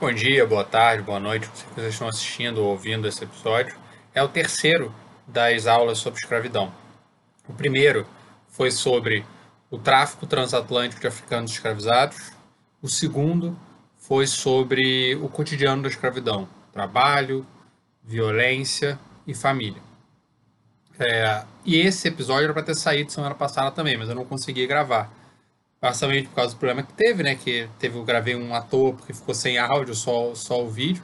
Bom dia, boa tarde, boa noite, se vocês estão assistindo ou ouvindo esse episódio. É o terceiro das aulas sobre escravidão. O primeiro foi sobre o tráfico transatlântico de africanos escravizados. O segundo foi sobre o cotidiano da escravidão, trabalho, violência e família. É, e esse episódio era para ter saído semana passada também, mas eu não consegui gravar. Basicamente por causa do problema que teve, né? Que teve, eu gravei um ator porque ficou sem áudio, só, só o vídeo.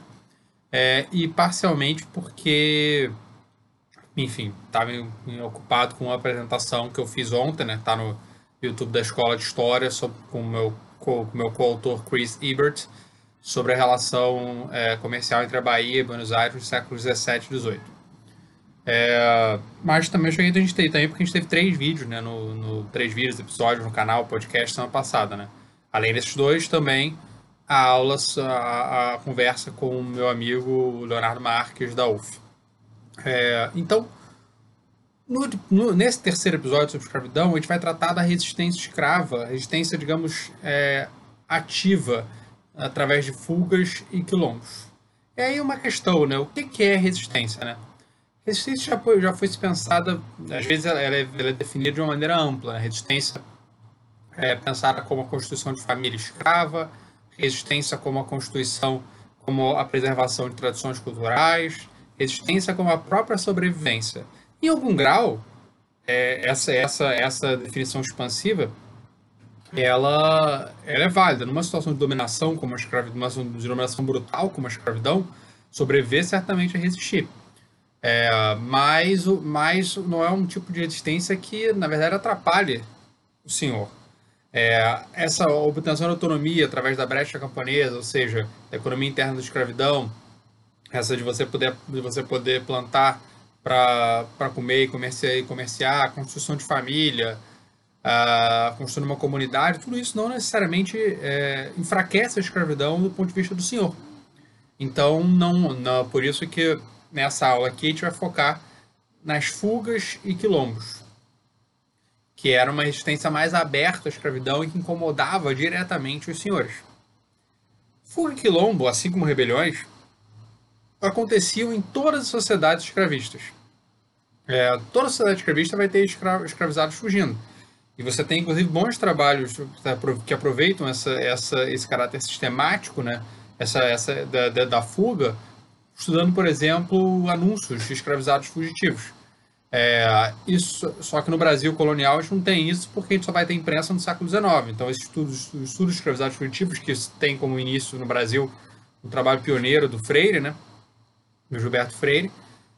É, e parcialmente porque, enfim, estava ocupado com uma apresentação que eu fiz ontem, né? Tá no YouTube da Escola de História, sobre, com o meu, com meu coautor Chris Ebert, sobre a relação é, comercial entre a Bahia e Buenos Aires nos séculos 17 e 18. É, mas também eu cheguei a gente ter também porque a gente teve três vídeos, né? No, no três vídeos, episódios no canal, podcast semana passada, né? Além desses dois, também a aula, a, a conversa com o meu amigo Leonardo Marques da UF. É, então, no, no, nesse terceiro episódio sobre escravidão, a gente vai tratar da resistência escrava, resistência, digamos, é, ativa, através de fugas e quilombos. E aí uma questão, né? O que, que é resistência, né? Resistência já foi, já foi pensada, às vezes ela é, ela é definida de uma maneira ampla. Né? Resistência é pensada como a constituição de família escrava, resistência como a constituição, como a preservação de tradições culturais, resistência como a própria sobrevivência. Em algum grau, é, essa, essa, essa definição expansiva ela, ela é válida. Numa situação de dominação, como a escravidão, numa situação de dominação brutal, como a escravidão, sobreviver certamente é resistir. É, mas, mas não é um tipo de resistência que, na verdade, atrapalhe o senhor. É, essa obtenção de autonomia através da brecha camponesa, ou seja, da economia interna da escravidão, essa de você poder, de você poder plantar para comer e comerciar, comerciar, construção de família, a construção de uma comunidade, tudo isso não necessariamente é, enfraquece a escravidão do ponto de vista do senhor. Então, não, não por isso que nessa aula aqui a gente vai focar nas fugas e quilombos, que era uma resistência mais aberta à escravidão e que incomodava diretamente os senhores. Fuga e quilombo, assim como rebeliões, aconteciam em todas as sociedades escravistas. É, toda sociedade escravista vai ter escra escravizados fugindo. E você tem, inclusive, bons trabalhos que aproveitam essa, essa, esse caráter sistemático, né? essa, essa da, da, da fuga, estudando, por exemplo, anúncios de escravizados fugitivos. É, isso, só que no Brasil colonial a gente não tem isso porque a gente só vai ter imprensa no século XIX. Então, esses estudos, os estudos de escravizados fugitivos, que tem como início no Brasil o trabalho pioneiro do Freire, né, do Gilberto Freire,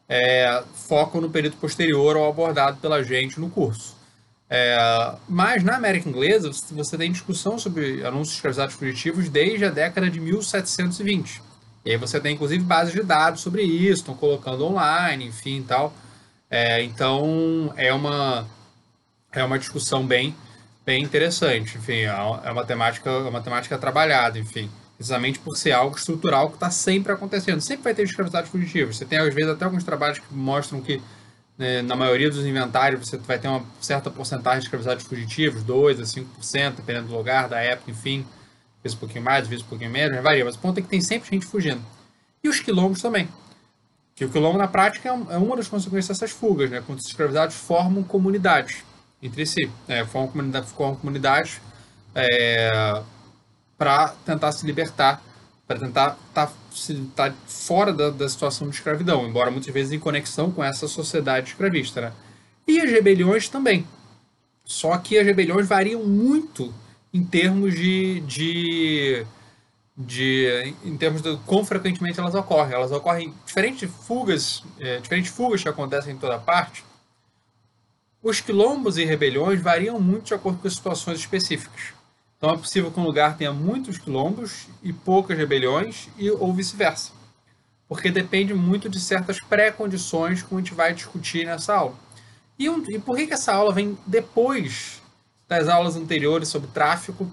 é, focam no período posterior ao abordado pela gente no curso. É, mas na América Inglesa você tem discussão sobre anúncios de escravizados fugitivos desde a década de 1720. E aí você tem inclusive bases de dados sobre isso, estão colocando online, enfim, tal. É, então é uma é uma discussão bem bem interessante, enfim, é uma temática é uma temática trabalhada, enfim, precisamente por ser algo estrutural que está sempre acontecendo, sempre vai ter escravizados fugitivos. Você tem às vezes até alguns trabalhos que mostram que né, na maioria dos inventários você vai ter uma certa porcentagem de escravizados fugitivos, 2 a 5%, dependendo do lugar, da época, enfim vezes um pouquinho mais, vezes um pouquinho menos, varia, mas o ponto é que tem sempre gente fugindo. E os quilombos também. Que o quilombo, na prática, é, é uma das consequências dessas fugas, né? Quando os escravizados formam comunidades entre si, né? formam, comunidade, formam comunidades é, para tentar se libertar, para tentar estar tá, tá fora da, da, situação de escravidão, embora muitas vezes em conexão com essa sociedade escravista. Né? E as rebeliões também. Só que as rebeliões variam muito em termos de, de, de em termos de quão frequentemente elas ocorrem. Elas ocorrem diferentes fugas, é, diferentes fugas que acontecem em toda parte. Os quilombos e rebeliões variam muito de acordo com as situações específicas. Então é possível que um lugar tenha muitos quilombos e poucas rebeliões, e, ou vice-versa. Porque depende muito de certas pré-condições que a gente vai discutir nessa aula. E, um, e por que, que essa aula vem depois das aulas anteriores sobre tráfico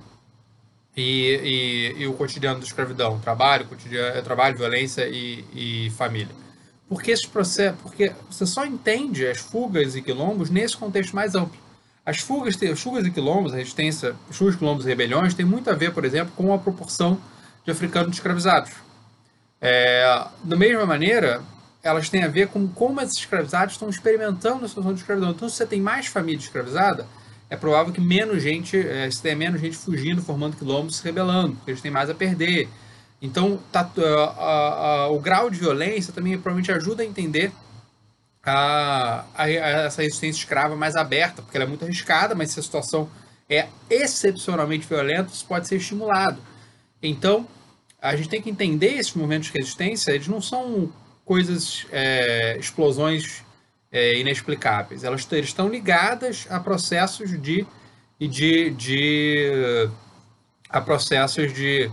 e, e, e o cotidiano da escravidão, trabalho, cotidiano, trabalho, violência e, e família. Porque esse processo, porque você só entende as fugas e quilombos nesse contexto mais amplo. As fugas, as fugas e quilombos, a resistência, as fugas, quilombos e rebeliões tem muito a ver, por exemplo, com a proporção de africanos escravizados. É, da mesma maneira, elas têm a ver com como esses escravizados estão experimentando a situação de escravidão. Então, se você tem mais família escravizada, é provável que menos gente, é, se tenha menos gente fugindo, formando quilombos, se rebelando, porque eles têm mais a perder. Então, tá, o grau de violência também provavelmente ajuda a entender essa resistência escrava mais aberta, porque ela é muito arriscada, mas se a situação é excepcionalmente violenta, isso pode ser estimulado. Então, a gente tem que entender esses momentos de resistência, eles não são coisas, é, explosões é, inexplicáveis. Elas estão ligadas a processos de, de, de a processos de,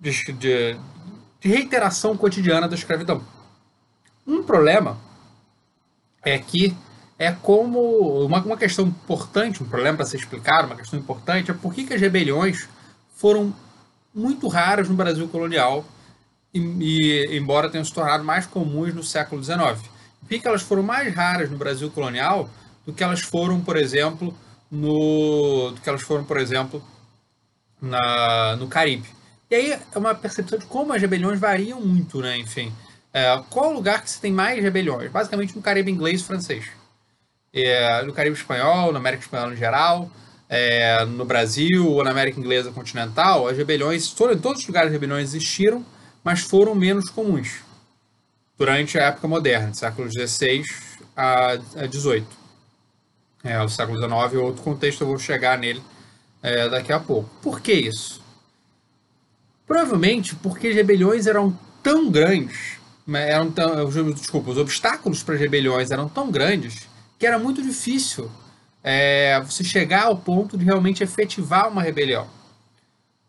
de, de, de reiteração cotidiana da escravidão. Um problema é que é como uma, uma questão importante, um problema para ser explicado, uma questão importante é por que, que as rebeliões foram muito raras no Brasil colonial e, e, embora tenham se tornado mais comuns no século XIX. Por que, que elas foram mais raras no Brasil colonial do que elas foram, por exemplo, no do que elas foram, por exemplo, na, no Caribe? E aí é uma percepção de como as rebeliões variam muito, né? Enfim, é, qual o lugar que você tem mais rebeliões? Basicamente no Caribe inglês e francês. É, no Caribe espanhol, na América espanhola em geral, é, no Brasil ou na América inglesa continental, as rebeliões, em todos os lugares as rebeliões existiram, mas foram menos comuns durante a época moderna, século XVI a XVIII. É, o século XIX é outro contexto, eu vou chegar nele é, daqui a pouco. Por que isso? Provavelmente porque as rebeliões eram tão grandes, eram tão, desculpa, os obstáculos para as rebeliões eram tão grandes que era muito difícil é, você chegar ao ponto de realmente efetivar uma rebelião.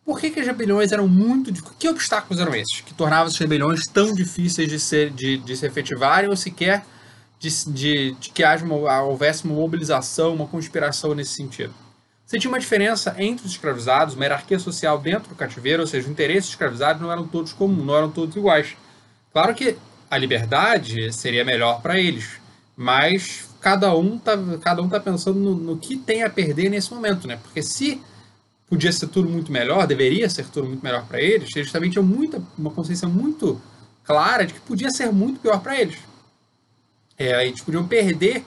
Por que, que as rebeliões eram muito. Que obstáculos eram esses que tornavam as rebeliões tão difíceis de, ser, de, de se efetivarem ou sequer de, de, de que haja uma, houvesse uma mobilização, uma conspiração nesse sentido? Você tinha uma diferença entre os escravizados, uma hierarquia social dentro do cativeiro, ou seja, os interesses escravizados não eram todos comuns, não eram todos iguais. Claro que a liberdade seria melhor para eles, mas cada um tá, cada um tá pensando no, no, que tem a perder nesse momento, né? Porque se podia ser tudo muito melhor, deveria ser tudo muito melhor para eles, eles também tinham muita, uma consciência muito clara de que podia ser muito pior para eles. É, eles podiam perder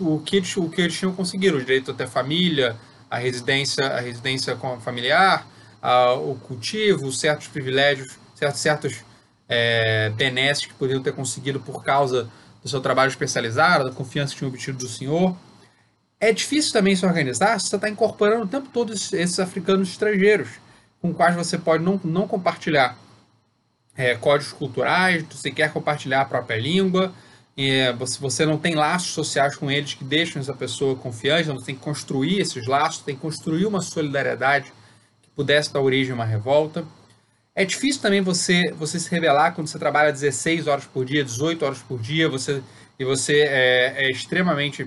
o que, eles, o que eles tinham conseguido, o direito a ter família, a residência, a residência familiar, a, o cultivo, certos privilégios, certos, certos é, benesses que podiam ter conseguido por causa do seu trabalho especializado, da confiança que tinha obtido do senhor. É difícil também se organizar se você está incorporando o tempo todo esses africanos estrangeiros, com quais você pode não, não compartilhar é, códigos culturais, você quer compartilhar a própria língua, e você, você não tem laços sociais com eles que deixam essa pessoa confiante, então você tem que construir esses laços, tem que construir uma solidariedade que pudesse dar origem a uma revolta. É difícil também você, você se revelar quando você trabalha 16 horas por dia, 18 horas por dia, você, e você é, é extremamente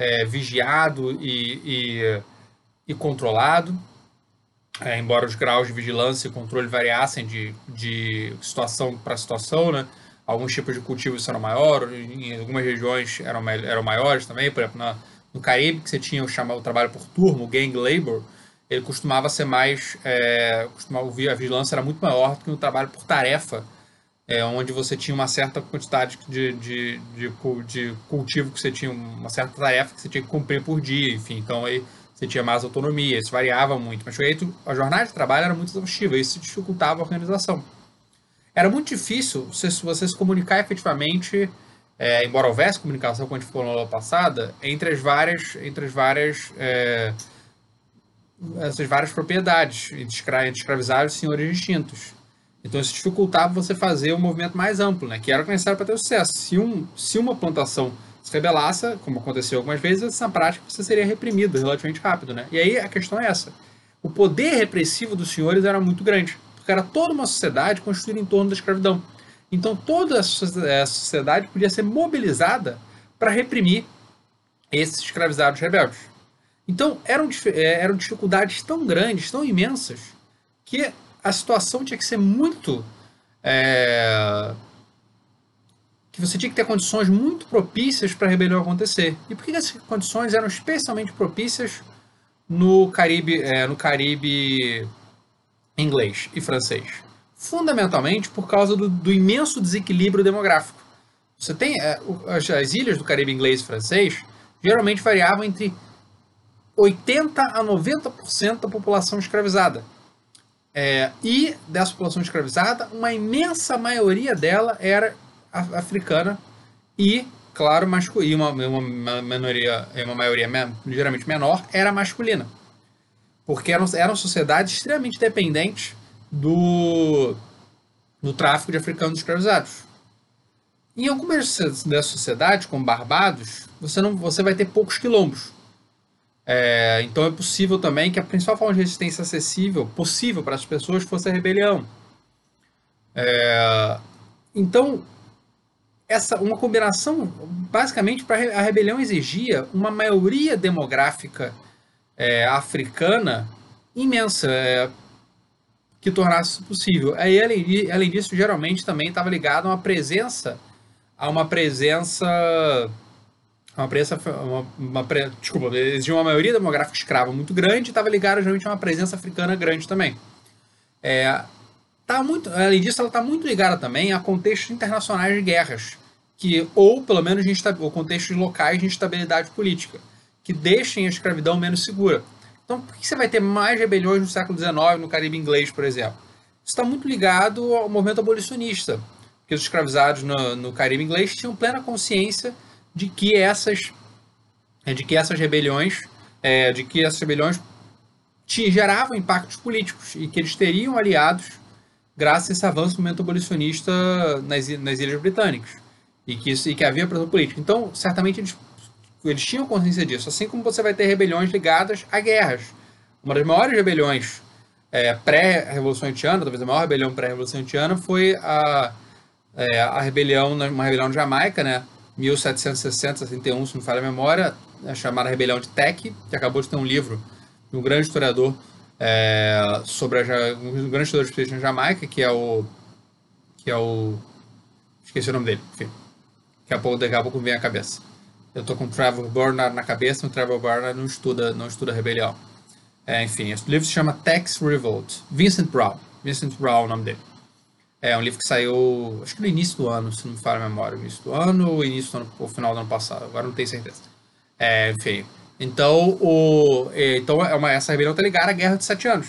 é, vigiado e, e, e controlado. É, embora os graus de vigilância e controle variassem de, de situação para situação, né? Alguns tipos de cultivos eram maiores, em algumas regiões eram, eram maiores também, por exemplo, na, no Caribe, que você tinha o, chamado, o trabalho por turno, o gang labor, ele costumava ser mais. É, costumava, a vigilância era muito maior do que no trabalho por tarefa, é, onde você tinha uma certa quantidade de, de, de, de, cultivo que você tinha, uma certa tarefa que você tinha que cumprir por dia, enfim. Então aí você tinha mais autonomia, isso variava muito. Mas aí, a jornada de trabalho era muito exaustiva, isso dificultava a organização. Era muito difícil você, você se comunicar efetivamente, é, embora houvesse comunicação, como a gente falou na aula passada, entre as várias. Entre as várias é, essas várias propriedades entre escravizados e senhores distintos. Então isso dificultava você fazer um movimento mais amplo, né, que era necessário para ter sucesso. Se, um, se uma plantação se rebelasse, como aconteceu algumas vezes, essa prática você seria reprimido relativamente rápido. Né? E aí a questão é essa. O poder repressivo dos senhores era muito grande, porque era toda uma sociedade construída em torno da escravidão. Então toda a sociedade podia ser mobilizada para reprimir esses escravizados rebeldes. Então, eram, é, eram dificuldades tão grandes, tão imensas, que a situação tinha que ser muito. É, que você tinha que ter condições muito propícias para a rebelião acontecer. E por que essas condições eram especialmente propícias no Caribe, é, no Caribe inglês e francês? Fundamentalmente por causa do, do imenso desequilíbrio demográfico. Você tem é, as, as ilhas do Caribe inglês e francês geralmente variavam entre 80 a 90% da população escravizada. É, e dessa população escravizada, uma imensa maioria dela era africana e, claro, masculina, uma, uma, minoria, uma maioria ligeiramente menor era masculina. Porque eram, eram sociedades extremamente dependentes do, do tráfico de africanos escravizados. Em algumas dessas sociedades, como Barbados, você, não, você vai ter poucos quilombos. É, então é possível também que a principal forma de resistência acessível, possível para as pessoas, fosse a rebelião. É, então, essa uma combinação, basicamente, para a rebelião exigia uma maioria demográfica é, africana imensa, é, que tornasse possível. Aí, além, além disso, geralmente também estava ligado a uma presença, a uma presença uma presença, uma, uma desculpa, exigia uma maioria demográfica escrava muito grande e estava ligada geralmente a uma presença africana grande também. É, tá muito, além disso, ela está muito ligada também a contextos internacionais de guerras, que ou pelo menos ou contextos locais de instabilidade política, que deixem a escravidão menos segura. Então, por que você vai ter mais rebeliões no século XIX no Caribe inglês, por exemplo? Isso está muito ligado ao movimento abolicionista, que os escravizados no, no Caribe inglês tinham plena consciência de que essas é, de que essas rebeliões é, de que essas rebeliões geravam impactos políticos e que eles teriam aliados graças a esse avanço do movimento abolicionista nas, nas Ilhas Britânicas e que, isso, e que havia pressão política. Então, certamente eles, eles tinham consciência disso, assim como você vai ter rebeliões ligadas a guerras. Uma das maiores rebeliões é, pré-revolução haitiana, talvez a maior rebelião pré-revolução haitiana, foi a, é, a rebelião, uma rebelião na Jamaica, né, 1760, 61, se não falha a memória, a chamada Rebelião de Tech, que acabou de ter um livro de um grande historiador é, sobre a, um grande historiador de na Jamaica, que é o que é o esqueci o nome dele, enfim. Daqui a pouco, daqui a pouco vem a cabeça. Eu tô com o Trevor Burnard na cabeça, o Trevor Burnard não estuda, não estuda rebelião. É, enfim, esse livro se chama Tax Revolt. Vincent Brown. Vincent Brown é o nome dele. É um livro que saiu, acho que no início do ano, se não me falha a memória. Início do ano ou início do ano, ou final do ano passado, agora não tenho certeza. É, enfim. Então, o, então é uma, essa rebelião está ligada à Guerra de Sete Anos.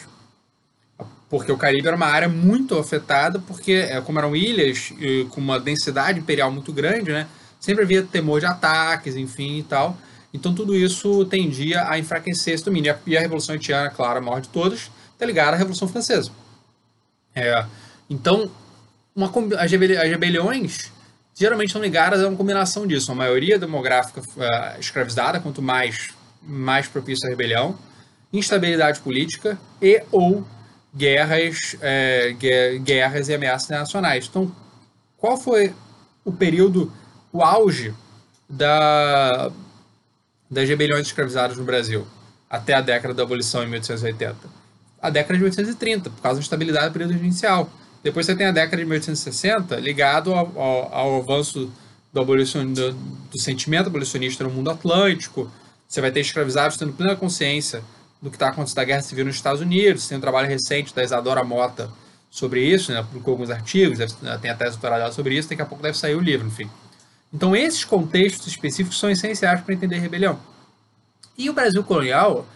Porque o Caribe era uma área muito afetada, porque é, como eram ilhas com uma densidade imperial muito grande, né? Sempre havia temor de ataques, enfim e tal. Então tudo isso tendia a enfraquecer esse domínio. E a Revolução Haitiana, claro, a maior de todas, está ligada à Revolução Francesa. É, então, uma, as, rebeliões geralmente estão ligadas a uma combinação disso. A maioria demográfica uh, escravizada, quanto mais, mais propício à rebelião, instabilidade política e ou guerras, é, guerras e ameaças internacionais. Então, qual foi o período, o auge da, das rebeliões escravizadas no Brasil até a década da abolição em 1880? A década de 1830, por causa da instabilidade do período inicial. Depois você tem a década de 1860 ligado ao, ao, ao avanço do, abolicionismo, do, do, sentimento abolicionista no mundo atlântico. Você vai ter escravizados tendo plena consciência do que está acontecendo da Guerra Civil nos Estados Unidos. Tem um trabalho recente da Isadora Mota sobre isso, né? publicou alguns artigos, tem a tese doutorada sobre isso, daqui a pouco deve sair o livro, enfim. Então esses contextos específicos são essenciais para entender rebelião. E o Brasil colonial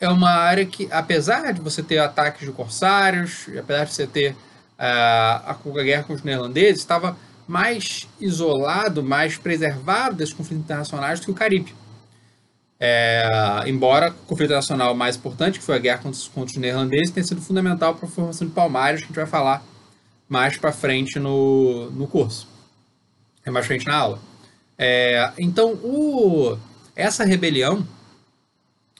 é uma área que, apesar de você ter ataques de corsários, apesar de você ter a, a guerra com os neerlandeses estava mais isolado, mais preservado desses conflitos internacionais do que o Caribe. É, embora o conflito internacional mais importante, que foi a guerra contra, contra os neerlandeses, tenha sido fundamental para a formação de Palmares, que a gente vai falar mais para frente no, no curso, é mais frente na aula. É, então, o, essa rebelião,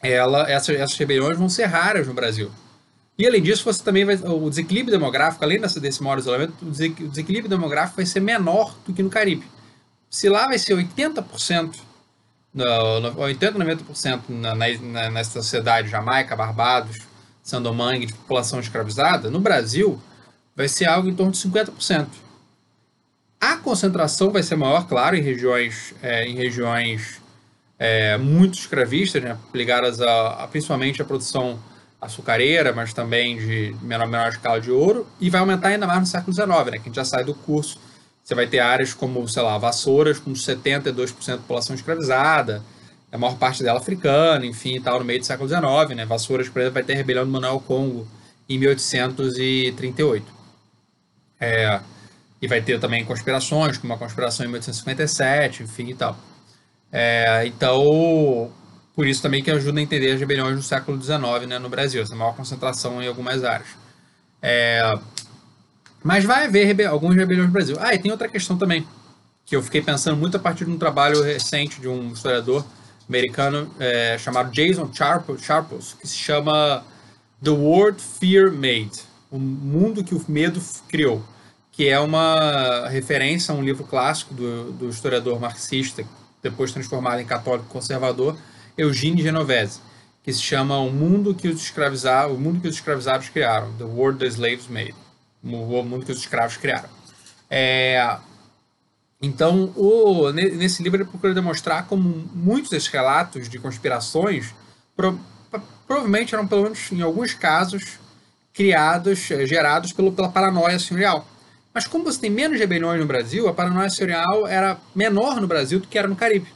ela, essa, essas rebeliões vão ser raras no Brasil. E além disso, você também vai. O desequilíbrio demográfico, além desse, desse maior isolamento, o desequilíbrio demográfico vai ser menor do que no Caribe. Se lá vai ser 80%, 80, 90% na, na, nessa sociedade, Jamaica, Barbados, Sandomangue, de população escravizada, no Brasil vai ser algo em torno de 50%. A concentração vai ser maior, claro, em regiões, é, em regiões é, muito escravistas, né, ligadas a, a, principalmente à produção açucareira, mas também de menor, menor escala de ouro, e vai aumentar ainda mais no século XIX, né, que a gente já sai do curso. Você vai ter áreas como, sei lá, Vassouras, com 72% da população escravizada, a maior parte dela africana, enfim, e tal, no meio do século XIX, né? Vassouras, por exemplo, vai ter a rebelião do Manuel Congo em 1838. É, e vai ter também conspirações, como a conspiração em 1857, enfim e tal. É, então, por isso também que ajuda a entender as rebeliões do século XIX né, no Brasil, essa maior concentração em algumas áreas. É, mas vai haver rebe algumas rebeliões no Brasil. Ah, e tem outra questão também, que eu fiquei pensando muito a partir de um trabalho recente de um historiador americano é, chamado Jason Sharples, que se chama The World Fear Made, o mundo que o medo criou, que é uma referência a um livro clássico do, do historiador marxista, depois transformado em católico conservador, Eugene Genovese, que se chama O Mundo que os escravizados, o mundo que os escravizados criaram, The World the Slaves Made, o mundo que os escravos criaram. É, então, o, nesse livro ele procura demonstrar como muitos desses relatos de conspirações pro, provavelmente eram, pelo menos em alguns casos, criados, eh, gerados pelo, pela paranoia senhorial. Mas como você tem menos rebeliões no Brasil, a paranoia senhorial era menor no Brasil do que era no Caribe.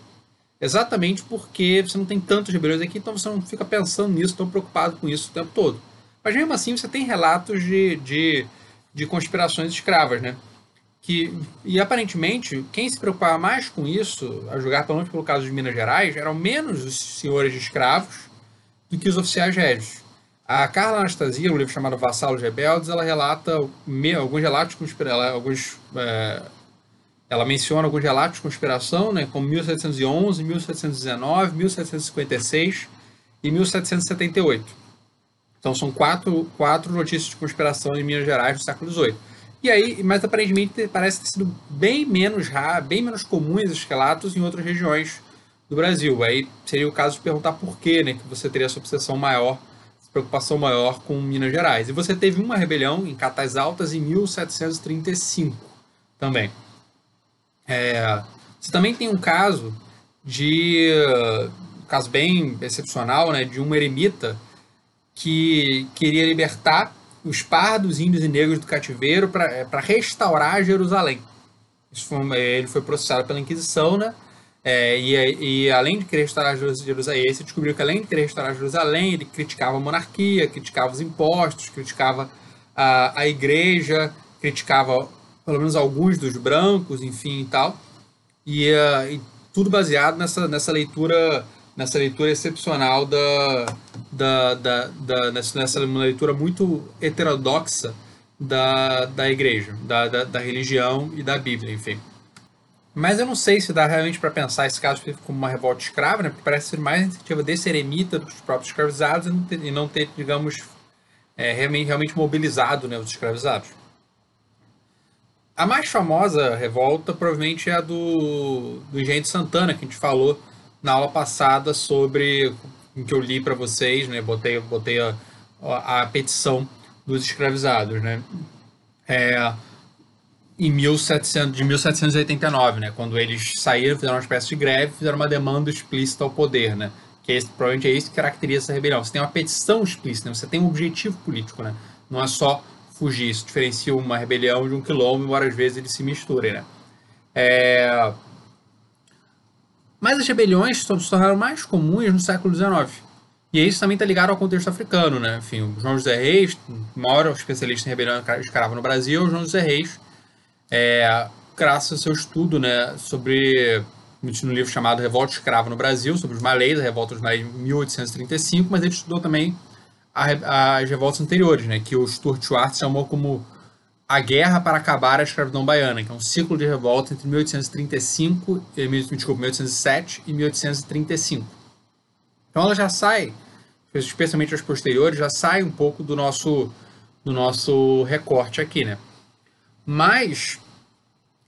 Exatamente porque você não tem tantos rebeliões aqui, então você não fica pensando nisso, tão preocupado com isso o tempo todo. Mas mesmo assim você tem relatos de, de, de conspirações escravas, né? Que, e aparentemente, quem se preocupava mais com isso, a julgar pelo menos pelo caso de Minas Gerais, eram menos os senhores de escravos do que os oficiais régios. A Carla Anastasia, no livro chamado Vassalos Rebeldes, ela relata alguns relatos alguns, é, ela menciona alguns relatos de conspiração, né, como 1711, 1719, 1756 e 1778. Então são quatro, quatro notícias de conspiração em Minas Gerais do século XVIII. E aí, mas aparentemente parece ter sido bem menos raro, bem menos comuns esses relatos em outras regiões do Brasil. Aí seria o caso de perguntar por que, né, que você teria essa obsessão maior preocupação maior com Minas Gerais. E você teve uma rebelião em Catas Altas em 1735 também. É, você também tem um caso de um caso bem excepcional, né, de um eremita que queria libertar os pardos, índios e negros do cativeiro para é, restaurar Jerusalém. Foi, ele foi processado pela Inquisição, né? É, e, e, além de querer restaurar Jerusalém, ele descobriu que além de querer restaurar Jerusalém, ele criticava a monarquia, criticava os impostos, criticava a, a igreja, criticava pelo menos alguns dos brancos, enfim e tal. E, uh, e, tudo baseado nessa, nessa leitura nessa leitura excepcional da, da, da, da nessa, nessa leitura muito heterodoxa da, da igreja, da, da, da religião e da Bíblia, enfim. Mas eu não sei se dá realmente para pensar esse caso como uma revolta escrava, né? Porque parece ser mais iniciativa desse eremita dos próprios escravizados e não ter digamos, é, realmente, realmente mobilizado né, os escravizados. A mais famosa revolta provavelmente é a do, do Engenho Santana, que a gente falou na aula passada sobre, em que eu li para vocês, né? Botei, botei a, a, petição dos escravizados, né? É, em 1700, de 1789, né, quando eles saíram, fizeram uma espécie de greve, fizeram uma demanda explícita ao poder, né, que é esse, provavelmente é isso que caracteriza essa rebelião. Você tem uma petição explícita, né, você tem um objetivo político, né, não é só fugir. Isso diferencia uma rebelião de um quilombo, embora às vezes eles se misturem, né. É... Mas as rebeliões se tornaram mais comuns no século XIX. E isso também está ligado ao contexto africano, né? Enfim, o João José Reis, maior especialista em rebelião escrava no Brasil, o João José Reis, é, graças ao seu estudo né, sobre, no livro chamado Revolta Escrava no Brasil, sobre os malês, a revolta dos malês de 1835, mas ele estudou também as revoltas anteriores, né, que o Stuart Schwartz chamou como a Guerra para Acabar a Escravidão Baiana, que é um ciclo de revolta entre 1835, desculpa, 1807 e 1835. Então ela já sai, especialmente as posteriores, já sai um pouco do nosso, do nosso recorte aqui, né? Mas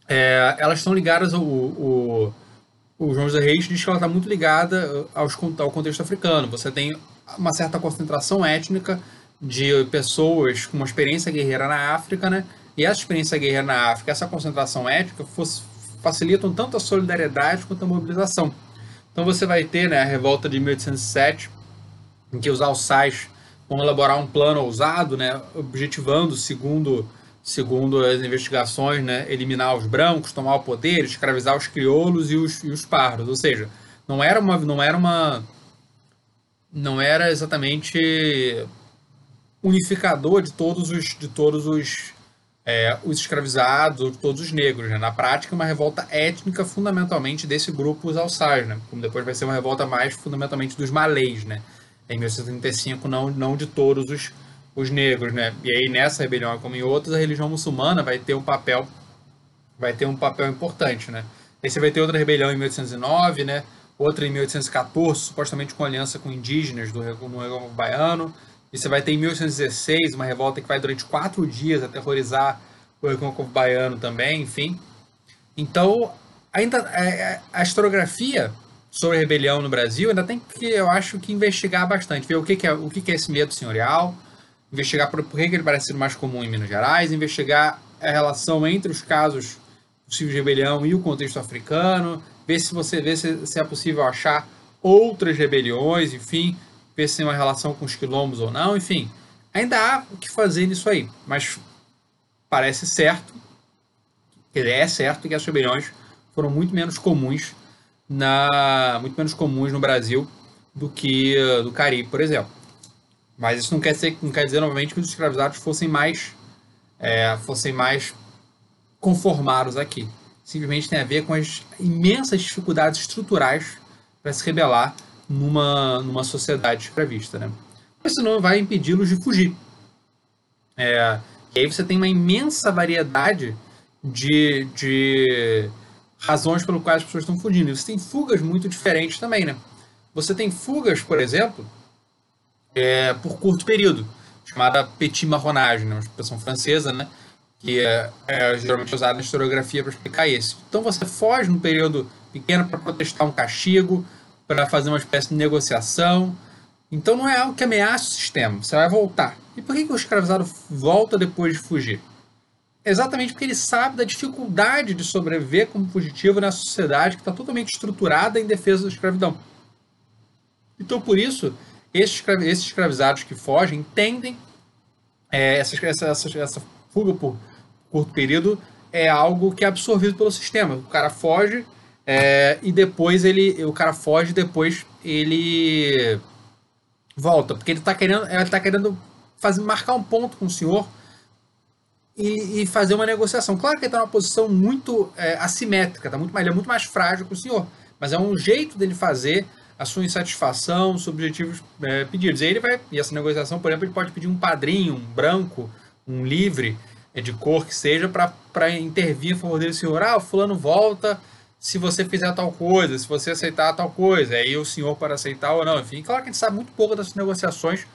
é, elas estão ligadas ao. O, o João José Reis diz que ela está muito ligada aos, ao contexto africano. Você tem uma certa concentração étnica de pessoas com uma experiência guerreira na África, né? E essa experiência guerreira na África, essa concentração étnica, fosse, facilitam tanto a solidariedade quanto a mobilização. Então você vai ter né, a revolta de 1807, em que os alçais vão elaborar um plano ousado, né, objetivando, segundo, segundo as investigações, né, eliminar os brancos, tomar o poder, escravizar os crioulos e os, e os pardos. Ou seja, não era uma, não era uma, não era exatamente unificador de todos os, de todos os, é, os escravizados ou de todos os negros. Né? Na prática, uma revolta étnica fundamentalmente desse grupo, os alçais, né? como depois vai ser uma revolta mais fundamentalmente dos malês, né? em 1835, não, não de todos os, os negros. Né? E aí, nessa rebelião, como em outras, a religião muçulmana vai ter um papel vai ter um papel importante. Né? Aí você vai ter outra rebelião em 1809, né? Outra em 1814, supostamente com aliança com indígenas do no Recôncavo Baiano, e você vai ter em 1816 uma revolta que vai durante quatro dias aterrorizar o Recôncavo Baiano também, enfim. Então, ainda é, é, a historiografia sobre a rebelião no Brasil ainda tem que, eu acho, que investigar bastante, ver o que, que é, o que, que é esse medo senhorial, investigar por, por que, que ele parece ser mais comum em Minas Gerais, investigar a relação entre os casos possíveis de rebelião e o contexto africano, ver se você vê se, se é possível achar outras rebeliões, enfim, ver se tem uma relação com os quilombos ou não, enfim, ainda há o que fazer nisso aí, mas parece certo, é certo que as rebeliões foram muito menos comuns na muito menos comuns no Brasil do que uh, do Caribe, por exemplo. Mas isso não quer, ser, não quer dizer novamente que os escravizados fossem mais é, fossem mais conformados aqui simplesmente tem a ver com as imensas dificuldades estruturais para se rebelar numa, numa sociedade escravista. Né? Isso não vai impedi-los de fugir. É, e aí você tem uma imensa variedade de, de razões pelo quais as pessoas estão fugindo. E você tem fugas muito diferentes também, né? Você tem fugas, por exemplo, é, por curto período, chamada petit marronage, né? uma expressão francesa, né? Que é, é geralmente usado na historiografia para explicar isso. Então você foge num período pequeno para protestar um castigo, para fazer uma espécie de negociação. Então não é algo que ameaça o sistema, você vai voltar. E por que, que o escravizado volta depois de fugir? Exatamente porque ele sabe da dificuldade de sobreviver como fugitivo na sociedade que está totalmente estruturada em defesa da escravidão. Então, por isso, esses, escravizados que fogem entendem é, essa, essa, essa fuga por curto período é algo que é absorvido pelo sistema. O cara foge é, e depois ele. O cara foge depois ele volta. Porque ele está querendo. Ele tá querendo fazer, marcar um ponto com o senhor e, e fazer uma negociação. Claro que ele está numa posição muito é, assimétrica, tá muito, ele é muito mais frágil que o senhor. Mas é um jeito dele fazer a sua insatisfação, os objetivos é, pedidos. E ele vai. E essa negociação, por exemplo, ele pode pedir um padrinho, um branco um livre de cor que seja para intervir a favor dele, senhor, ah, o fulano volta se você fizer tal coisa, se você aceitar tal coisa, aí o senhor para aceitar ou não, enfim, claro que a gente sabe muito pouco dessas negociações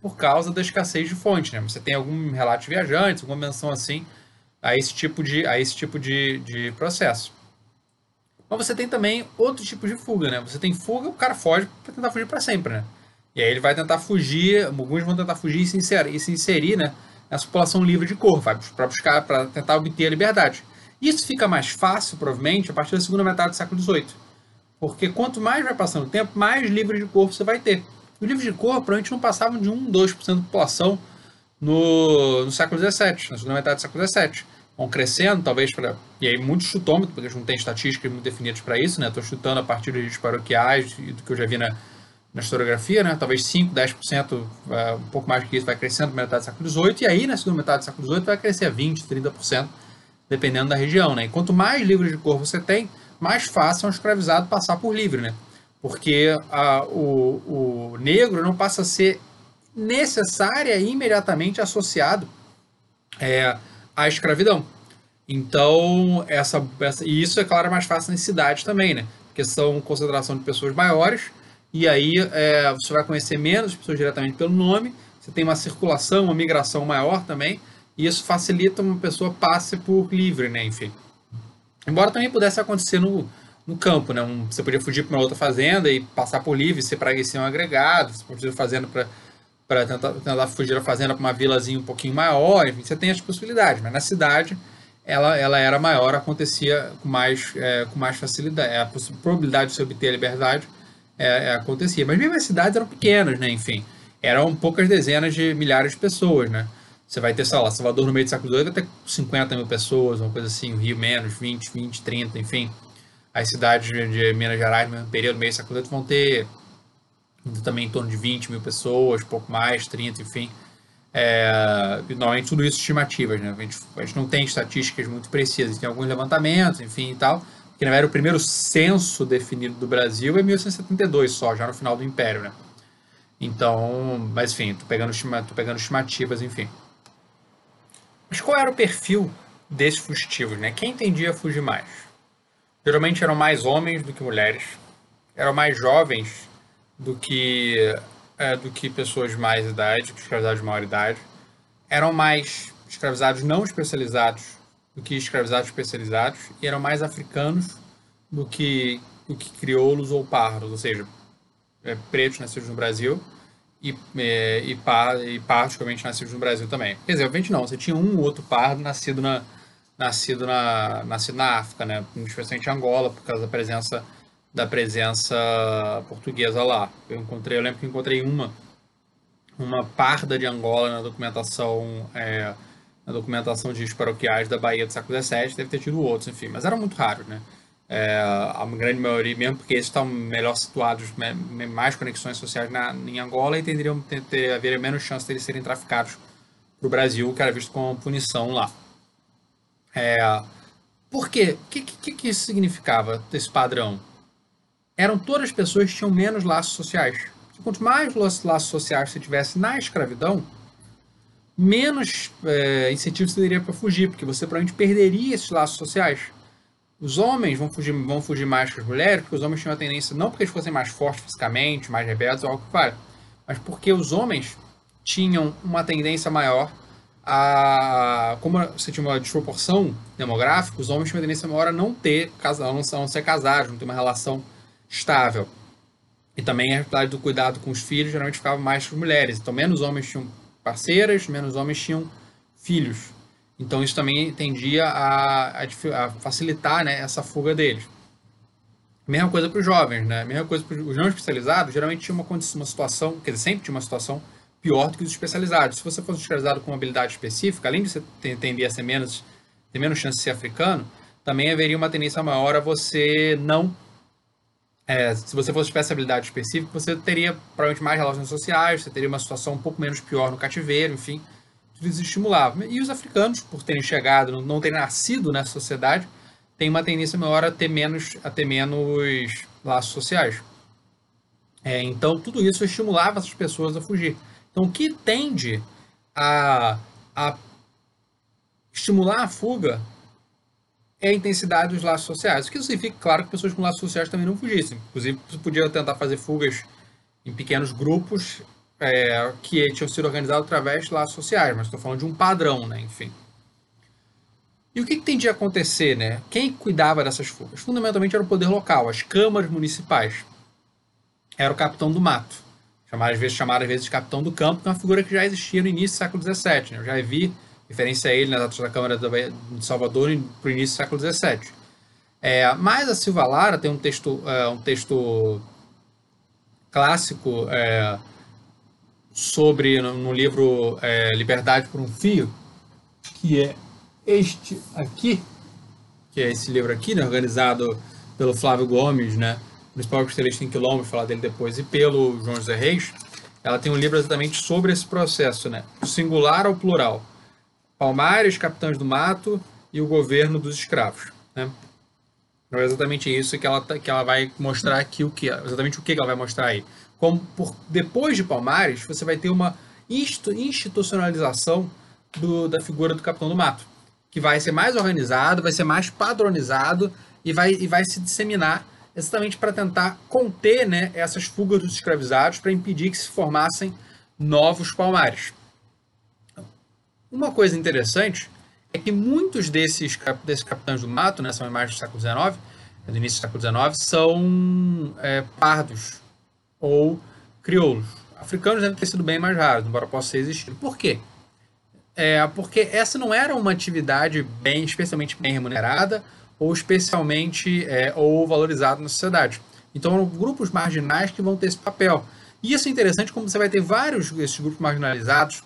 por causa da escassez de fonte, né? Você tem algum relato de viajantes, alguma menção assim a esse tipo de, a esse tipo de, de processo. Mas você tem também outro tipo de fuga, né? Você tem fuga, o cara foge para tentar fugir para sempre, né? E aí ele vai tentar fugir, alguns vão tentar fugir e e se inserir né? Essa população livre de cor, para buscar, para tentar obter a liberdade. Isso fica mais fácil, provavelmente, a partir da segunda metade do século XVIII. Porque quanto mais vai passando o tempo, mais livre de cor você vai ter. Os livros de cor provavelmente não passavam de 1, 2% da população no, no século XVII, na segunda metade do século XVII. Vão crescendo, talvez para. E aí, muitos chutômetros, porque a gente não tem estatísticas muito definidas para isso, né? Estou chutando a partir dos paroquiais e do que eu já vi na, na historiografia, né? talvez 5, 10%, é, um pouco mais que isso, vai crescendo na metade do século XVIII, e aí na segunda metade do século XVIII vai crescer a 20%, 30%, dependendo da região. Né? E quanto mais livros de cor você tem, mais fácil é um escravizado passar por livre, né? porque o, o negro não passa a ser necessária e imediatamente associado é, à escravidão. Então, essa, essa, e isso é claro mais fácil nas cidades também, né? Porque são concentração de pessoas maiores e aí é, você vai conhecer menos pessoas diretamente pelo nome, você tem uma circulação, uma migração maior também, e isso facilita uma pessoa passe por livre, né, enfim. Embora também pudesse acontecer no, no campo, né, um, você podia fugir para uma outra fazenda e passar por livre, ser um agregado, você podia fazenda para para tentar, tentar fugir da fazenda para uma vilazinha um pouquinho maior, enfim, você tem as possibilidades, mas na cidade ela, ela era maior, acontecia com mais, é, com mais facilidade, a probabilidade de você obter a liberdade é, é, acontecia. Mas mesmo as cidades eram pequenas, né? Enfim. eram poucas dezenas de milhares de pessoas, né? Você vai ter, sei lá, Salvador no meio do século XVIII vai ter 50 mil pessoas, uma coisa assim, Rio menos, 20, 20, 30, enfim. As cidades de Minas Gerais no mesmo período, meio do século vão ter também em torno de 20 mil pessoas, pouco mais, 30, enfim. É, normalmente tudo isso estimativas, né? A gente, a gente, não tem estatísticas muito precisas, tem alguns levantamentos, enfim e tal. Que na verdade o primeiro censo definido do Brasil é 1872 só, já no final do Império, né? Então, mas enfim, tô pegando, tô pegando estimativas, enfim. Mas qual era o perfil desses fugitivos, né? Quem tendia a fugir mais? Geralmente eram mais homens do que mulheres, eram mais jovens do que é, do que pessoas de mais idade, escravizados de maior idade. Eram mais escravizados não especializados do que escravizados especializados e eram mais africanos do que, do que crioulos ou pardos, ou seja, é, pretos nascidos no Brasil e, é, e, par, e particularmente nascidos no Brasil também. Quer dizer, obviamente não, você tinha um ou outro pardo nascido na, nascido na, nascido na África, né? especialmente em Angola, por causa da presença da presença portuguesa lá. Eu encontrei, eu lembro que encontrei uma uma parda de Angola na documentação é, documentação de paroquiais da Bahia do século XVII, deve ter tido outros, enfim, mas eram muito raros, né? É, a grande maioria, mesmo porque eles estão melhor situados, mais conexões sociais na, em Angola e tenderiam ter, ter haver menos chance de eles serem traficados para o Brasil, que era visto como punição lá. É, por quê? O que, que, que isso significava, esse padrão? eram todas as pessoas que tinham menos laços sociais. Quanto mais laços sociais você tivesse na escravidão, menos é, incentivo você teria para fugir, porque você provavelmente perderia esses laços sociais. Os homens vão fugir, vão fugir mais que as mulheres, porque os homens tinham a tendência, não porque eles fossem mais fortes fisicamente, mais rebeldes ou algo que vale, mas porque os homens tinham uma tendência maior a. Como você tinha uma desproporção demográfica, os homens tinham uma tendência maior a não ter, a não ser casados, não ter uma relação estável. E também a responsabilidade do cuidado com os filhos geralmente ficava mais com as mulheres. Então, menos homens tinham parceiras, menos homens tinham filhos. Então, isso também tendia a, a, a facilitar né, essa fuga deles. Mesma coisa para os jovens, né? Mesma coisa para os não especializados, geralmente tinha uma, uma situação, quer dizer, sempre tinha uma situação pior do que os especializados. Se você fosse especializado com uma habilidade específica, além de você tender a ser menos, ter menos chance de ser africano, também haveria uma tendência maior a você não é, se você fosse especialidade específica, você teria provavelmente mais relações sociais, você teria uma situação um pouco menos pior no cativeiro, enfim, tudo isso estimulava. E os africanos, por terem chegado, não, não terem nascido nessa sociedade, têm uma tendência maior a ter menos, a ter menos laços sociais. É, então, tudo isso estimulava essas pessoas a fugir. Então, o que tende a, a estimular a fuga é a intensidade dos laços sociais. O que significa, claro, que pessoas com laços sociais também não fugissem. Inclusive, podia tentar fazer fugas em pequenos grupos é, que tinham sido organizados através de laços sociais, mas estou falando de um padrão, né? Enfim. E o que, que tendia a acontecer, né? Quem cuidava dessas fugas? Fundamentalmente era o poder local, as câmaras municipais. Era o capitão do mato. Chamado, às vezes, chamado às vezes de capitão do campo, que é uma figura que já existia no início do século XVII. Né? Eu já vi referência a ele nas atos da Câmara de Salvador para o início do século XVII. É, mas a Silva Lara tem um texto, é, um texto clássico é, sobre, no, no livro é, Liberdade por um Fio, que é este aqui, que é esse livro aqui, né, organizado pelo Flávio Gomes, né, principal especialista em quilômetros, falar dele depois, e pelo João José Reis, ela tem um livro exatamente sobre esse processo, né, o singular ao plural. Palmares, Capitães do Mato e o governo dos escravos. Né? Então é exatamente isso que ela, tá, que ela vai mostrar aqui, o que, exatamente o que ela vai mostrar aí. Como por, depois de Palmares, você vai ter uma institucionalização do, da figura do Capitão do Mato, que vai ser mais organizado, vai ser mais padronizado e vai, e vai se disseminar exatamente para tentar conter né, essas fugas dos escravizados, para impedir que se formassem novos palmares. Uma coisa interessante é que muitos desses, desses capitães do mato, né, são imagens do século XIX, do início do século XIX, são é, pardos ou crioulos. Africanos devem ter sido bem mais raros, embora possa existir. Por quê? É, porque essa não era uma atividade bem, especialmente bem remunerada ou especialmente é, ou valorizada na sociedade. Então, eram grupos marginais que vão ter esse papel. E isso é interessante como você vai ter vários esses grupos marginalizados,